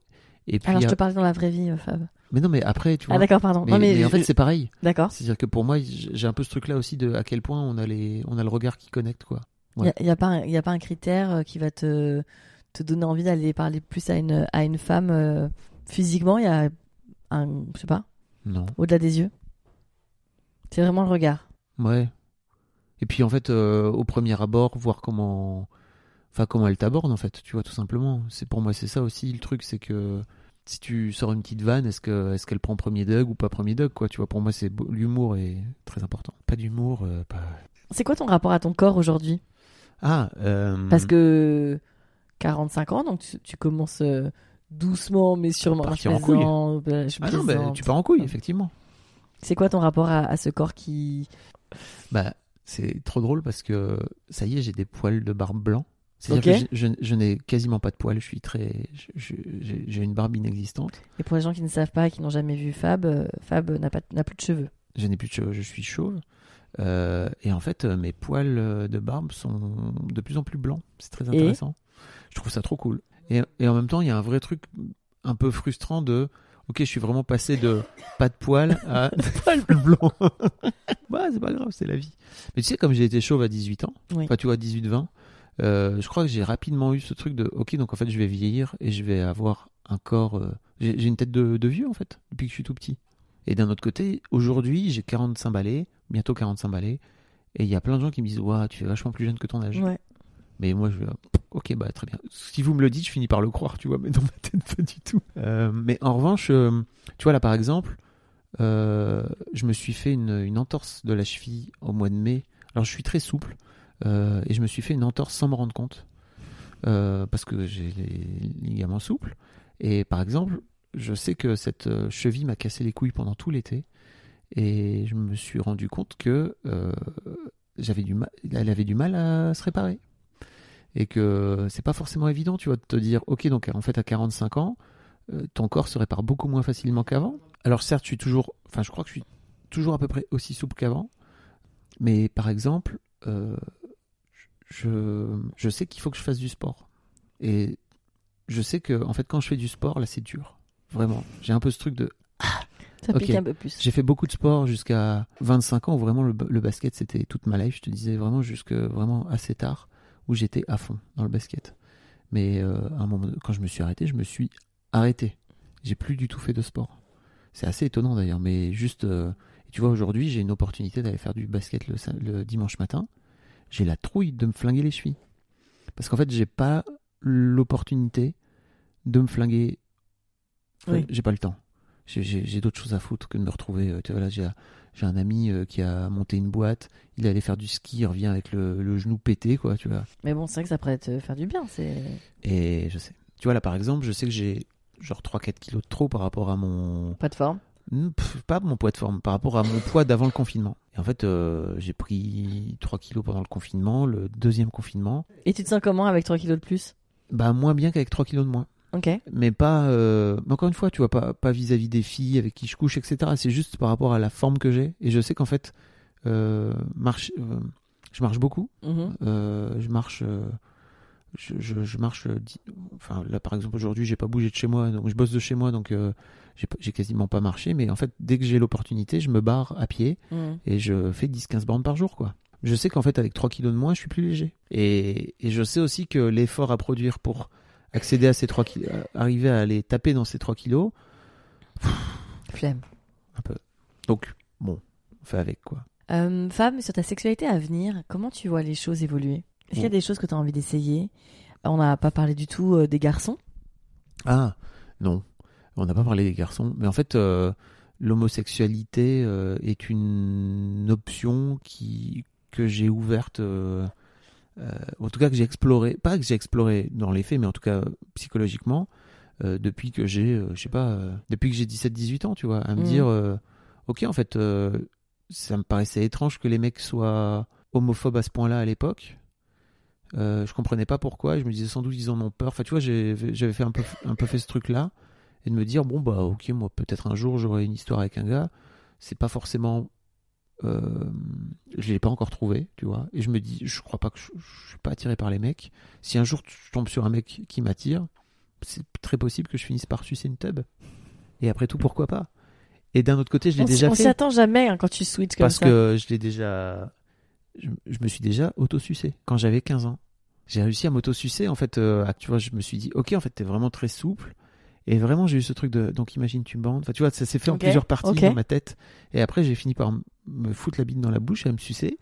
Et puis, Alors, je euh, te parle dans la vraie vie, euh, Fab. mais non, mais après, tu vois. Ah, d'accord, pardon. mais, non, mais, mais en je- fait, c'est pareil. D'accord. C'est-à-dire que pour moi, j'ai un peu ce truc-là aussi de à quel point on a, les, on a le regard qui connecte, quoi. Il n'y a, pas un- y a pas un critère euh, qui va te, te donner envie d'aller parler plus à une, à une femme euh, physiquement? Il y a un, je sais pas, Non. au-delà des yeux? C'est vraiment le regard. Ouais. Et puis en fait, euh, au premier abord, voir comment, enfin comment elle t'aborde en fait, tu vois tout simplement. C'est pour moi c'est ça aussi le truc, c'est que si tu sors une petite vanne, est-ce que est-ce qu'elle prend premier dog ou pas premier dog quoi, tu vois? Pour moi c'est beau- l'humour est très important. Pas d'humour, euh, pas. C'est quoi ton rapport à ton corps aujourd'hui? Ah. euh, Parce que 45 ans, donc tu, tu commences euh, doucement mais sûrement. Partir Je en couille. je Ah non, bah, plaisante. tu pars en couille effectivement. C'est quoi ton rapport à, à ce corps qui. Bah c'est trop drôle parce que ça y est, j'ai des poils de barbe blanc. C'est-à-dire que je, je- je n'ai quasiment pas de poils. Je suis très, j'ai une barbe inexistante. Et pour les gens qui ne savent pas et qui n'ont jamais vu Fab, euh, Fab n'a pas n'a plus de cheveux. Je n'ai plus de cheveux, je suis chauve. Euh, et en fait, euh, mes poils de barbe sont de plus en plus blancs. C'est très intéressant. je trouve ça trop cool. Et, et en même temps, il y a un vrai truc un peu frustrant de Ok, je suis vraiment passé de pas de poils à poils blancs. bah, c'est pas grave, c'est la vie. Mais tu sais, comme j'ai été chauve à 18 ans, Oui. enfin, tu vois, 18-20, euh, je crois que j'ai rapidement eu ce truc de Ok, donc en fait, je vais vieillir et je vais avoir un corps. euh, j'ai une tête de, de vieux, en fait, depuis que je suis tout petit. Et d'un autre côté, aujourd'hui, j'ai 45 balais, bientôt 45 balais, et il y a plein de gens qui me disent Ouah, tu es vachement plus jeune que ton âge. Ouais. Mais moi, je vais, ok, bah très bien. Si vous me le dites, je finis par le croire, tu vois, mais dans ma tête, pas du tout. Euh, mais en revanche, tu vois, là, par exemple, je me suis fait une, une entorse de la cheville au mois de mai. Alors, je suis très souple, euh, et je me suis fait une entorse sans me rendre compte, euh, parce que j'ai les ligaments souples. Et par exemple, je sais que cette euh, cheville m'a cassé les couilles pendant tout l'été, et je me suis rendu compte que j'avais du mal, elle avait du mal à se réparer et que c'est pas forcément évident, tu vois, de te dire, ok, donc en fait à 45 ans, ton corps se répare beaucoup moins facilement qu'avant. Alors certes, je suis toujours, enfin, je crois que je suis toujours à peu près aussi souple qu'avant, mais par exemple, je, je sais qu'il faut que je fasse du sport et je sais que en fait quand je fais du sport, là, c'est dur, vraiment. J'ai un peu ce truc de Ça Ok. pique un peu plus. j'ai fait beaucoup de sport jusqu'à 25 ans où vraiment le, le basket c'était toute ma life. Je te disais vraiment jusque vraiment assez tard où j'étais à fond dans le basket. Mais euh, à un moment, quand je me suis arrêté, je me suis arrêté. J'ai plus du tout fait de sport. C'est assez étonnant d'ailleurs, mais juste. euh, tu vois, aujourd'hui, j'ai une opportunité d'aller faire du basket le dimanche matin. J'ai la trouille de me flinguer les chevilles. Parce qu'en fait, j'ai pas l'opportunité de me flinguer. Enfin, Oui. J'ai pas le temps. J'ai- d'autres choses à foutre que de me retrouver. euh, tu vois, là, j'ai un ami euh, qui a monté une boîte. Il allait faire du ski, il revient avec le, le genou pété, quoi, tu vois. Mais bon, c'est vrai que ça pourrait te faire du bien. C'est. Et je sais. Tu vois, là, par exemple, je sais que j'ai genre 3-4 kilos de trop par rapport à mon. Pas de forme. Pff, Pas mon poids de forme, par rapport à mon poids d'avant le confinement. Et en fait, euh, j'ai pris 3 kilos pendant le confinement, le deuxième confinement. Et tu te sens comment avec 3 kilos de plus? Bah, moins bien qu'avec 3 kilos de moins. Ok. mais pas euh, mais encore une fois tu vois pas pas vis-à-vis des filles avec qui je couche etc c'est juste par rapport à la forme que j'ai et je sais qu'en fait euh, marche euh, je marche beaucoup Mhm. Euh, je marche euh, je, je, je marche euh, enfin là par exemple aujourd'hui j'ai pas bougé de chez moi, donc je bosse de chez moi, donc euh, j'ai quasiment pas marché, mais en fait dès que j'ai l'opportunité, je me barre à pied Mm. et je fais 10-15 bornes par jour quoi. Je sais qu'en fait avec 3 kilos de moins, je suis plus léger. Et, et je sais aussi que l'effort à produire pour accéder à ces 3 kilos, arriver à aller taper dans ces 3 kilos, Flemme. un peu. Donc bon, on fait avec quoi. Euh, Fab, sur ta sexualité à venir, comment tu vois les choses évoluer? Est-ce qu'il y a des choses que tu as envie d'essayer? On n'a pas parlé du tout euh, des garçons. Ah, non. On n'a pas parlé des garçons. Mais en fait, euh, l'homosexualité euh, est une option qui, que j'ai ouverte, euh, en tout cas que j'ai explorée, pas que j'ai explorée dans les faits, mais en tout cas psychologiquement, depuis que j'ai, je sais pas, depuis que j'ai 17-18 ans, tu vois, à me Mhm. dire, ok, en fait, ça me paraissait étrange que les mecs soient homophobes à ce point-là à l'époque. Je comprenais pas pourquoi. Je me disais sans doute ils en ont peur. Enfin, tu vois, j'avais fait un peu, un peu fait ce truc-là et de me dire bon bah ok, moi peut-être un jour j'aurai une histoire avec un gars. C'est pas forcément, euh, je l'ai pas encore trouvé, tu vois. Et je me dis, je crois pas que je, je suis pas attiré par les mecs. Si un jour je tombe sur un mec qui m'attire, c'est très possible que je finisse par sucer une tub. Et après tout, pourquoi pas? Et d'un autre côté, je l'ai on déjà on fait s'y attend jamais hein, quand tu switches comme parce ça. que je l'ai déjà je, je me suis déjà auto-sucé quand j'avais 15 ans j'ai réussi à m'auto-sucer en fait euh, tu vois je me suis dit ok en fait t'es vraiment très souple et vraiment j'ai eu ce truc de donc imagine tu me bandes enfin tu vois ça s'est fait en plusieurs parties dans ma tête et après j'ai fini par me foutre la bite dans la bouche et à me sucer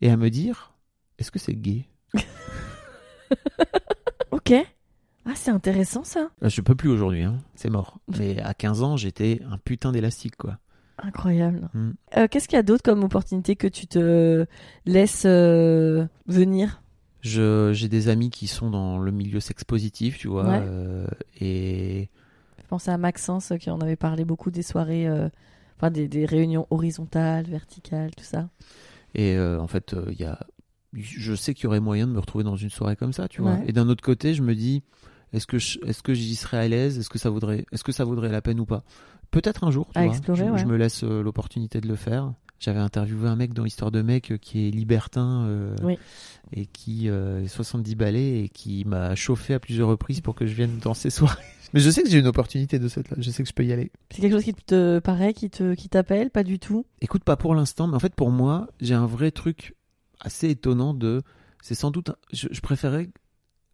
et à me dire est-ce que c'est gay? Ok. Ah, c'est intéressant ça. Euh, je peux plus aujourd'hui hein c'est mort mais à 15 ans j'étais un putain d'élastique quoi Incroyable. Mm. Euh, Qu'est-ce qu'il y a d'autre comme opportunité que tu te laisses euh, venir? J'ai des amis qui sont dans le milieu sex positif tu vois Ouais. euh, et Je pense à Maxence euh, qui en avait parlé beaucoup des soirées, euh, enfin des, des réunions horizontales, verticales, tout ça. Et euh, en fait, il y a, je sais qu'il y aurait moyen de me retrouver dans une soirée comme ça, tu vois. Ouais. Et d'un autre côté, je me dis, est-ce que je- est-ce que j'y serais à l'aise? Est-ce que ça vaudrait, est-ce que ça vaudrait la peine ou pas? Peut-être un jour. Tu À vois. explorer, je, ouais. je me laisse l'opportunité de le faire. J'avais interviewé un mec dans Histoire de mec euh, qui est libertin euh, Oui. et qui euh, est 70 balais et qui m'a chauffé à plusieurs reprises pour que je vienne dans ses soirées. Mais je sais que j'ai une opportunité de cette là. Je sais que je peux y aller. C'est quelque chose qui te paraît, qui te, qui t'appelle, pas du tout? Écoute, pas pour l'instant, mais en fait, pour moi, j'ai un vrai truc assez étonnant de. C'est sans doute. un- Je, je préférais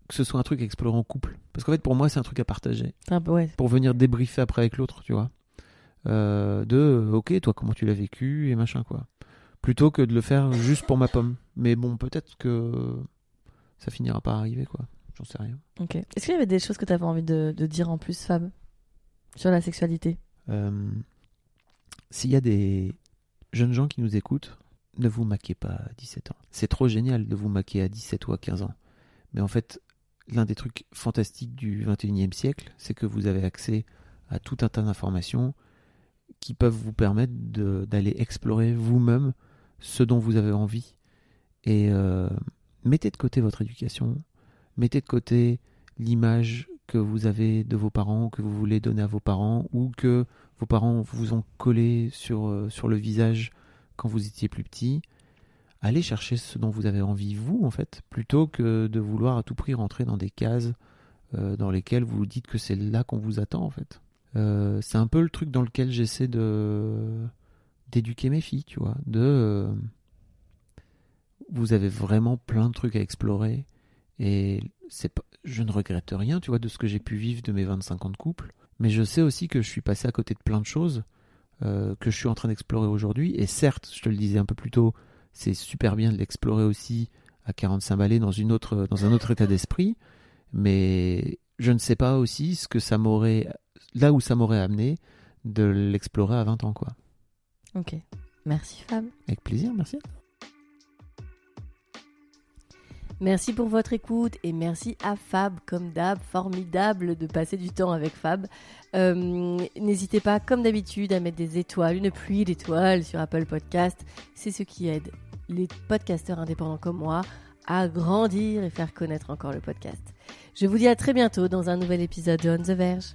que ce soit un truc à explorer en couple. Parce qu'en fait, pour moi, c'est un truc à partager. Ouais. Pour venir débriefer après avec l'autre, tu vois. Euh, de, euh, ok, toi, comment tu l'as vécu et machin, quoi. Plutôt que de le faire juste pour ma pomme. Mais bon, peut-être que ça finira par arriver, quoi. J'en sais rien. Ok. Est-ce qu'il y avait des choses que tu avais envie de, de dire en plus, Fab, sur la sexualité? Euh, S'il y a des jeunes gens qui nous écoutent, ne vous maquez pas à 17 ans. C'est trop génial de vous maquer à 17 ou à 15 ans. Mais en fait, l'un des trucs fantastiques du 21e siècle, c'est que vous avez accès à tout un tas d'informations qui peuvent vous permettre d'aller explorer vous-même ce dont vous avez envie. Et euh, mettez de côté votre éducation, mettez de côté l'image que vous avez de vos parents, que vous voulez donner à vos parents, ou que vos parents vous ont collé sur, euh, le visage quand vous étiez plus petit. Allez chercher ce dont vous avez envie, vous, en fait, plutôt que de vouloir à tout prix rentrer dans des cases euh, dans lesquelles vous dites que c'est là qu'on vous attend, en fait. Euh, c'est un peu le truc dans lequel j'essaie de d'éduquer mes filles, tu vois, de euh, vous avez vraiment plein de trucs à explorer et c'est pas, je ne regrette rien, tu vois, de ce que j'ai pu vivre de mes 25 ans de couple, mais je sais aussi que je suis passé à côté de plein de choses euh, que je suis en train d'explorer aujourd'hui. Et certes, je te le disais un peu plus tôt, c'est super bien de l'explorer aussi à 45 balais dans une autre dans un autre état d'esprit, mais je ne sais pas aussi ce que ça m'aurait là où ça m'aurait amené de l'explorer à 20 ans quoi. Ok. Merci, Fab. Avec plaisir, merci. Merci pour votre écoute et merci à Fab, comme d'hab, formidable de passer du temps avec Fab. Euh, N'hésitez pas, comme d'habitude, à mettre des étoiles, une pluie d'étoiles sur Apple Podcast. C'est ce qui aide les podcasteurs indépendants comme moi à grandir et faire connaître encore le podcast. Je vous dis à très bientôt dans un nouvel épisode de On the Verge.